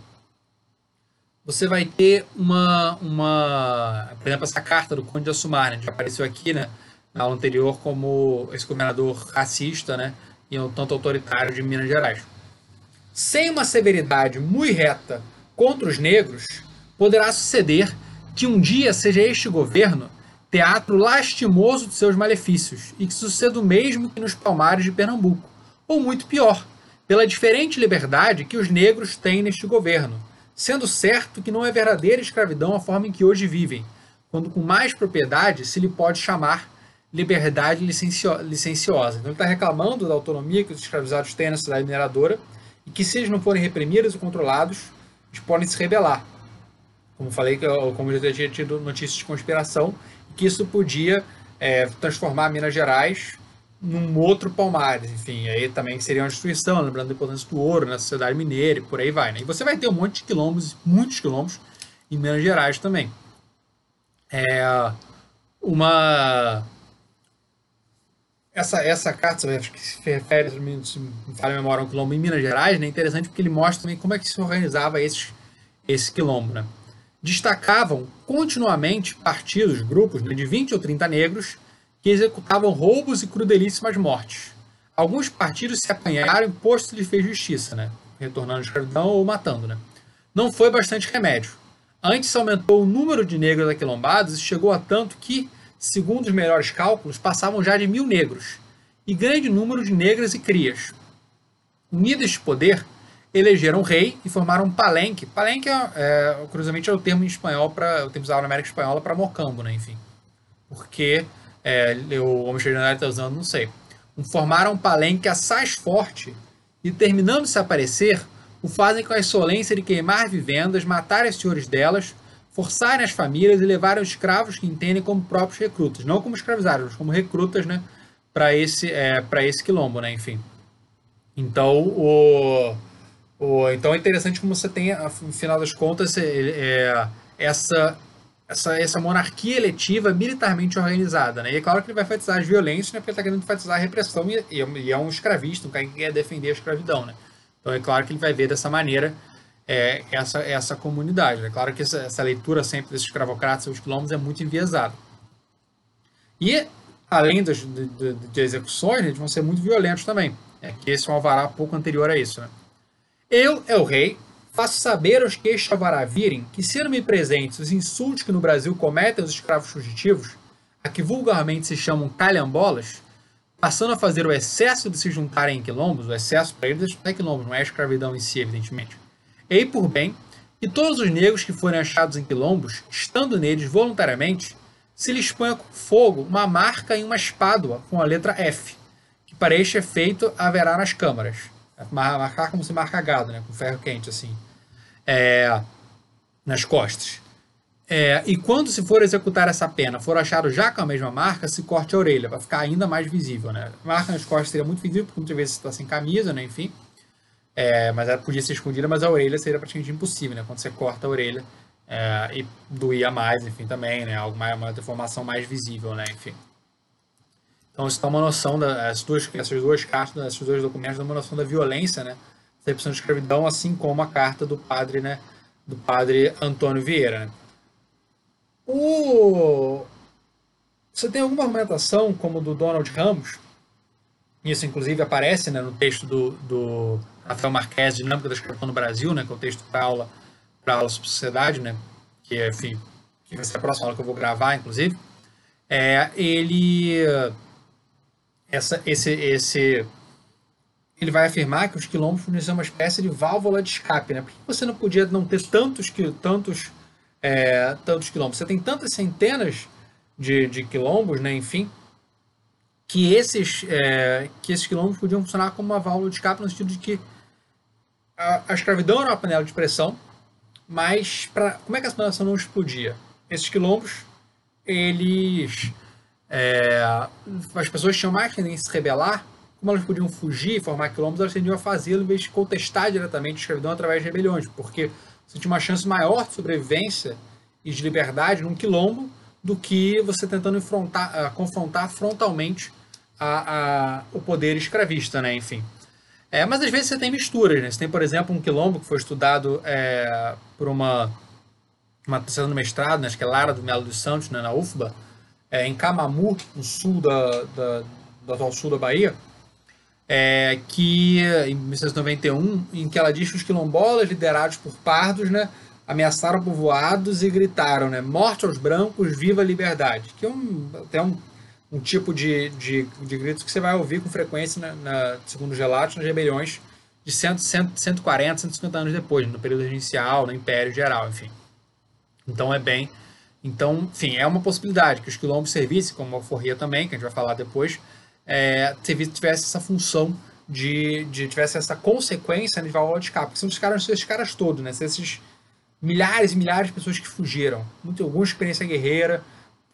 Você vai ter uma, uma... Por exemplo, essa carta do Conde de Assumar, né? Que apareceu aqui, né? na aula anterior como esse governador racista né, e um tanto autoritário de Minas Gerais. Sem uma severidade muito reta contra os negros, poderá suceder que um dia seja este governo teatro lastimoso de seus malefícios e que suceda o mesmo que nos palmares de Pernambuco, ou muito pior, pela diferente liberdade que os negros têm neste governo, sendo certo que não é verdadeira escravidão a forma em que hoje vivem, quando com mais propriedade se lhe pode chamar liberdade licencio licenciosa. Então ele está reclamando da autonomia que os escravizados têm na cidade mineradora e que se eles não forem reprimidos e controlados, eles podem se rebelar. Como falei, como eu já tinha tido notícias de conspiração, que isso podia é, transformar Minas Gerais num outro Palmares, enfim, aí também seria uma destruição, lembrando da importância do ouro na sociedade mineira e por aí vai. Né? E você vai ter um monte de quilombos, muitos quilombos, em Minas Gerais também. É uma essa, essa carta, que se refere, se me fala a memória, a um quilombo em Minas Gerais, né, é interessante porque ele mostra também como é que se organizava esse, esse quilombo. Né? Destacavam continuamente partidos, grupos né, de 20 ou 30 negros que executavam roubos e crudelíssimas mortes. Alguns partidos se apanharam posto lhe fez justiça, né? retornando à escravidão ou matando. Né? Não foi bastante remédio. Antes aumentou o número de negros aquilombados e chegou a tanto que segundo os melhores cálculos, passavam já de mil negros, e grande número de negras e crias. Unidos de poder, elegeram rei e formaram um palenque. Palenque, é, é, curiosamente, é o termo em espanhol para o termo usado na América Espanhola para mocambo, né? Enfim, porque é, o homem extraordinário está usando, não sei. Um, formaram um palenque assaz forte e, terminando de se aparecer, o fazem com a insolência de queimar vivendas, matar os senhores delas, forçarem as famílias e levarem os escravos que entendem como próprios recrutas, não como escravizados, mas como recrutas, né, para esse, é, esse quilombo, né, enfim. Então, o, então é interessante como você tem, no final das contas, é, é, essa, essa, essa monarquia eletiva militarmente organizada, né, e é claro que ele vai enfatizar as violências, né, porque ele está querendo enfatizar a repressão e, e, é um escravista, um cara que quer defender a escravidão, né. Então é claro que ele vai ver dessa maneira é, essa, essa comunidade. É claro que essa, essa leitura sempre desses escravocratas e os quilombos é muito enviesada. E, além das, de, de, de execuções, eles vão ser muito violentos também. É que esse é um alvará pouco anterior a isso. Né? Eu, é o rei, faço saber aos que este alvará virem que, sendo-me presentes os insultos que no Brasil cometem os escravos fugitivos, a que vulgarmente se chamam calhambolas, passando a fazer o excesso de se juntarem em quilombos, o excesso para eles é quilombos, não é escravidão em si, evidentemente, Ei por bem que todos os negros que forem achados em quilombos, estando neles voluntariamente, se lhe exponha com fogo uma marca em uma espádua com a letra F, que para este efeito haverá nas câmaras. Marcar como se marca gado, né? com ferro quente, assim, é, nas costas. É, e quando se for executar essa pena, for achado já com a mesma marca, se corte a orelha, para ficar ainda mais visível. Né? Marca nas costas seria muito visível, porque muitas vezes você está sem camisa, né? enfim. É, mas ela podia ser escondida, mas a orelha seria praticamente impossível, né? Quando você corta a orelha é, e doía mais, enfim, também, né? Algo mais, uma deformação mais visível, né? Enfim. Então isso dá uma noção das duas, essas duas cartas, esses dois documentos dão uma noção da violência, né? Da repressão de escravidão, assim como a carta do padre, né? Do padre Antônio Vieira. Né? O... Você tem alguma argumentação, como do Donald Ramos, isso inclusive aparece né, no texto do, do Rafael Marques, Dinâmica da Escravidão no Brasil, né, que é o texto para aula, para aula sobre sociedade, né, que, enfim, que vai ser a próxima aula que eu vou gravar, inclusive, é, ele, essa, esse, esse, ele vai afirmar que os quilombos ser uma espécie de válvula de escape, né? Por que você não podia não ter tantos, tantos é, tantos quilombos. Você tem tantas centenas de, de quilombos, né, enfim, que esses, é, que esses quilombos podiam funcionar como uma válvula de escape no sentido de que a, a escravidão era uma panela de pressão, mas pra, como é que a situação não explodia? Esses quilombos, eles... É, as pessoas tinham mais tendência se rebelar, como elas podiam fugir e formar quilombos, elas tendiam a fazê-lo em vez de contestar diretamente a escravidão através de rebeliões, porque você tinha uma chance maior de sobrevivência e de liberdade num quilombo do que você tentando enfrentar, uh, confrontar frontalmente a, a, o poder escravista, né? Enfim. É, mas às vezes você tem misturas, né? Você tem, por exemplo, um quilombo que foi estudado é, por uma uma no mestrado, né? acho que é Lara do Melo dos Santos, né? na UFBA, é, em Camamu, no sul da, da, atual sul da Bahia, é, que em 1991, em que ela diz que os quilombolas liderados por pardos, né, ameaçaram povoados e gritaram, né, morte aos brancos, viva a liberdade, que é um, até um, um tipo de, de, de grito que você vai ouvir com frequência, na, na segundo os relatos, nas rebeliões de 100, 100, 140, 150 anos depois, no período regencial, no Império Geral, enfim. Então é bem... Então, enfim, é uma possibilidade que os quilombos servissem, como a alforria também, que a gente vai falar depois, é, tivesse essa função de, de tivesse essa consequência de válvula de escape. Porque são os caras, esses caras todos, né? Esses milhares e milhares de pessoas que fugiram. Muito, alguma experiência guerreira,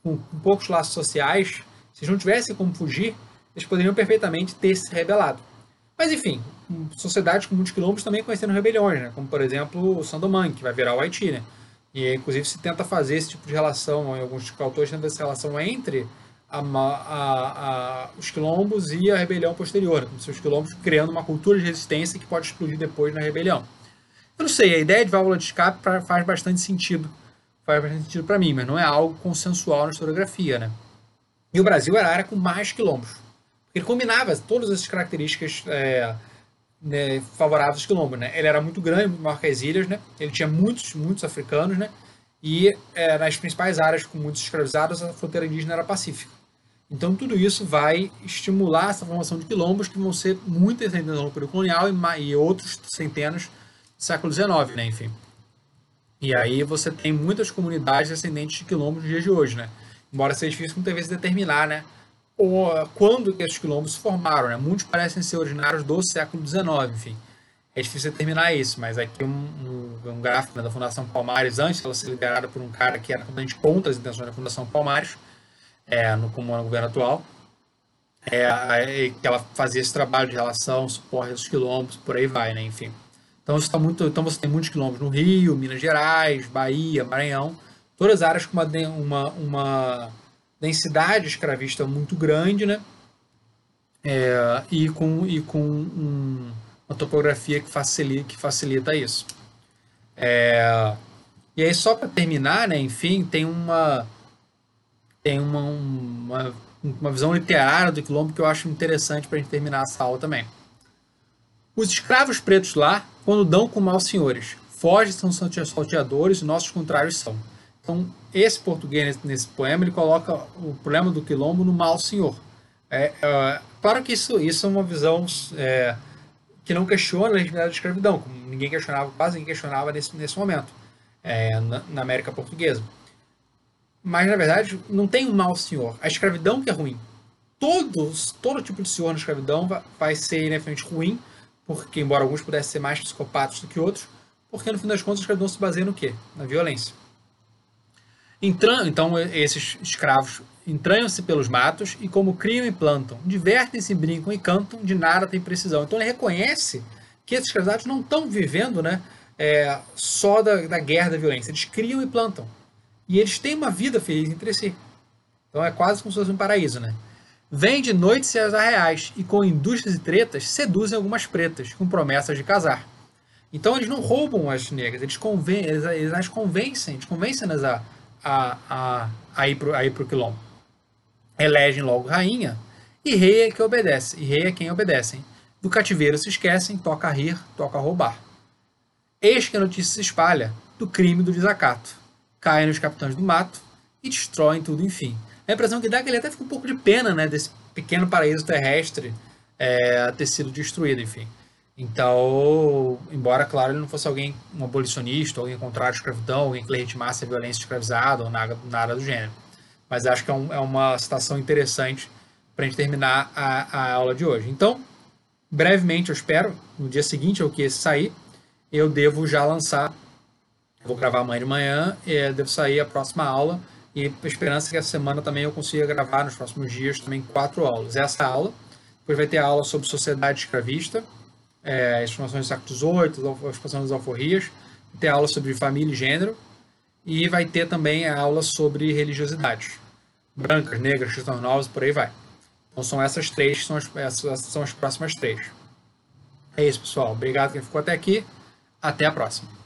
com, com poucos laços sociais. Se eles não tivessem como fugir, eles poderiam perfeitamente ter se rebelado. Mas enfim, sociedades com muitos quilombos também conheceram rebeliões, né? como por exemplo o Sandoman, que vai virar o Haiti. Né? E inclusive se tenta fazer esse tipo de relação, em alguns autores tentam essa relação entre a, a, a, os quilombos e a rebelião posterior, como se os quilombos criando uma cultura de resistência que pode explodir depois na rebelião. Eu não sei, a ideia de válvula de escape faz bastante sentido, faz bastante sentido para mim, mas não é algo consensual na historiografia, né? E o Brasil era a área com mais quilombos, ele combinava todas essas características é, né, favoráveis aos quilombos, né? Ele era muito grande, muito maior que as ilhas, né? Ele tinha muitos, muitos africanos, né? E é, nas principais áreas com muitos escravizados, a fronteira indígena era pacífica. Então, tudo isso vai estimular essa formação de quilombos que vão ser muitas centenas no período colonial e, e outros centenas no século XIX, né? Enfim. E aí você tem muitas comunidades descendentes de quilombos nos dias de hoje, né? Embora seja difícil muitas vezes determinar, né? Quando que esses quilombos se formaram, né? Muitos parecem ser originários do século XIX, enfim. É difícil determinar isso, mas aqui um, um, um gráfico né, da Fundação Palmares, antes ela ser liderada por um cara que era completamente contra as intenções da Fundação Palmares, é, no comum no governo atual, é, que ela fazia esse trabalho de relação, suporte aos quilombos, por aí vai, né? Enfim. Então, isso tá muito, então você tem muitos quilombos no Rio, Minas Gerais, Bahia, Maranhão, todas áreas com uma, uma, uma densidade escravista muito grande, né? É, e com, e com um, uma topografia que facilita, que facilita isso. É, e aí, só para terminar, né, enfim, tem uma tem uma, uma, uma visão literária do quilombo que eu acho interessante para a gente terminar essa aula também. Os escravos pretos lá, quando dão com maus senhores, fogem são salteadores e nossos contrários são. Então, esse português nesse poema ele coloca o problema do quilombo no mau senhor. É, é, claro que isso, isso é uma visão é, que não questiona a legitimidade da escravidão, como ninguém questionava, quase ninguém questionava nesse, nesse momento, é, na, na América Portuguesa. mas na verdade não tem um mau senhor. A escravidão que é ruim. Todos, todo tipo de senhor na escravidão vai, ser inerentemente ruim, porque embora alguns pudessem ser mais psicopatas do que outros, porque no fim das contas a escravidão se baseia no quê? Na violência. Entran então esses escravos entranham-se pelos matos e como criam e plantam, divertem-se, brincam e cantam, de nada tem precisão. Então ele reconhece que esses escravizados não estão vivendo né, é, só da, da guerra, da violência. Eles criam e plantam. E eles têm uma vida feliz entre si. Então é quase como se fosse um paraíso, né? Vêm de noites e as arreais e com indústrias e tretas seduzem algumas pretas com promessas de casar. Então eles não roubam as negras, eles, conven eles, eles as convencem, eles convencem-nas a, a, a, a ir para o quilombo. Elegem logo rainha e rei é que obedece, e rei é quem obedecem. Do cativeiro se esquecem, toca rir, toca roubar. Eis que a notícia se espalha do crime do desacato. Caem nos capitães do mato e destroem tudo, enfim. A impressão que dá é que ele até fica um pouco de pena né, desse pequeno paraíso terrestre é, ter sido destruído, enfim. Então, embora, claro, ele não fosse alguém, um abolicionista, alguém contrário à escravidão, alguém que legitimasse a violência escravizada ou nada, nada do gênero. Mas acho que é, um, é uma citação interessante para a gente terminar a, a, aula de hoje. Então, brevemente, eu espero, no dia seguinte ao que esse sair, eu devo já lançar, vou gravar amanhã de manhã, devo sair a próxima aula, e a esperança é que essa semana também eu consiga gravar nos próximos dias também quatro aulas. Essa aula, depois vai ter a aula sobre sociedade escravista, é, informações do século XVIII, expansão das alforrias, ter aula sobre família e gênero, e vai ter também a aula sobre religiosidade. Brancas, negras, cristãos novos, por aí vai. Então são essas três, são as, essas são as próximas três. É isso, pessoal. Obrigado quem ficou até aqui. Até a próxima.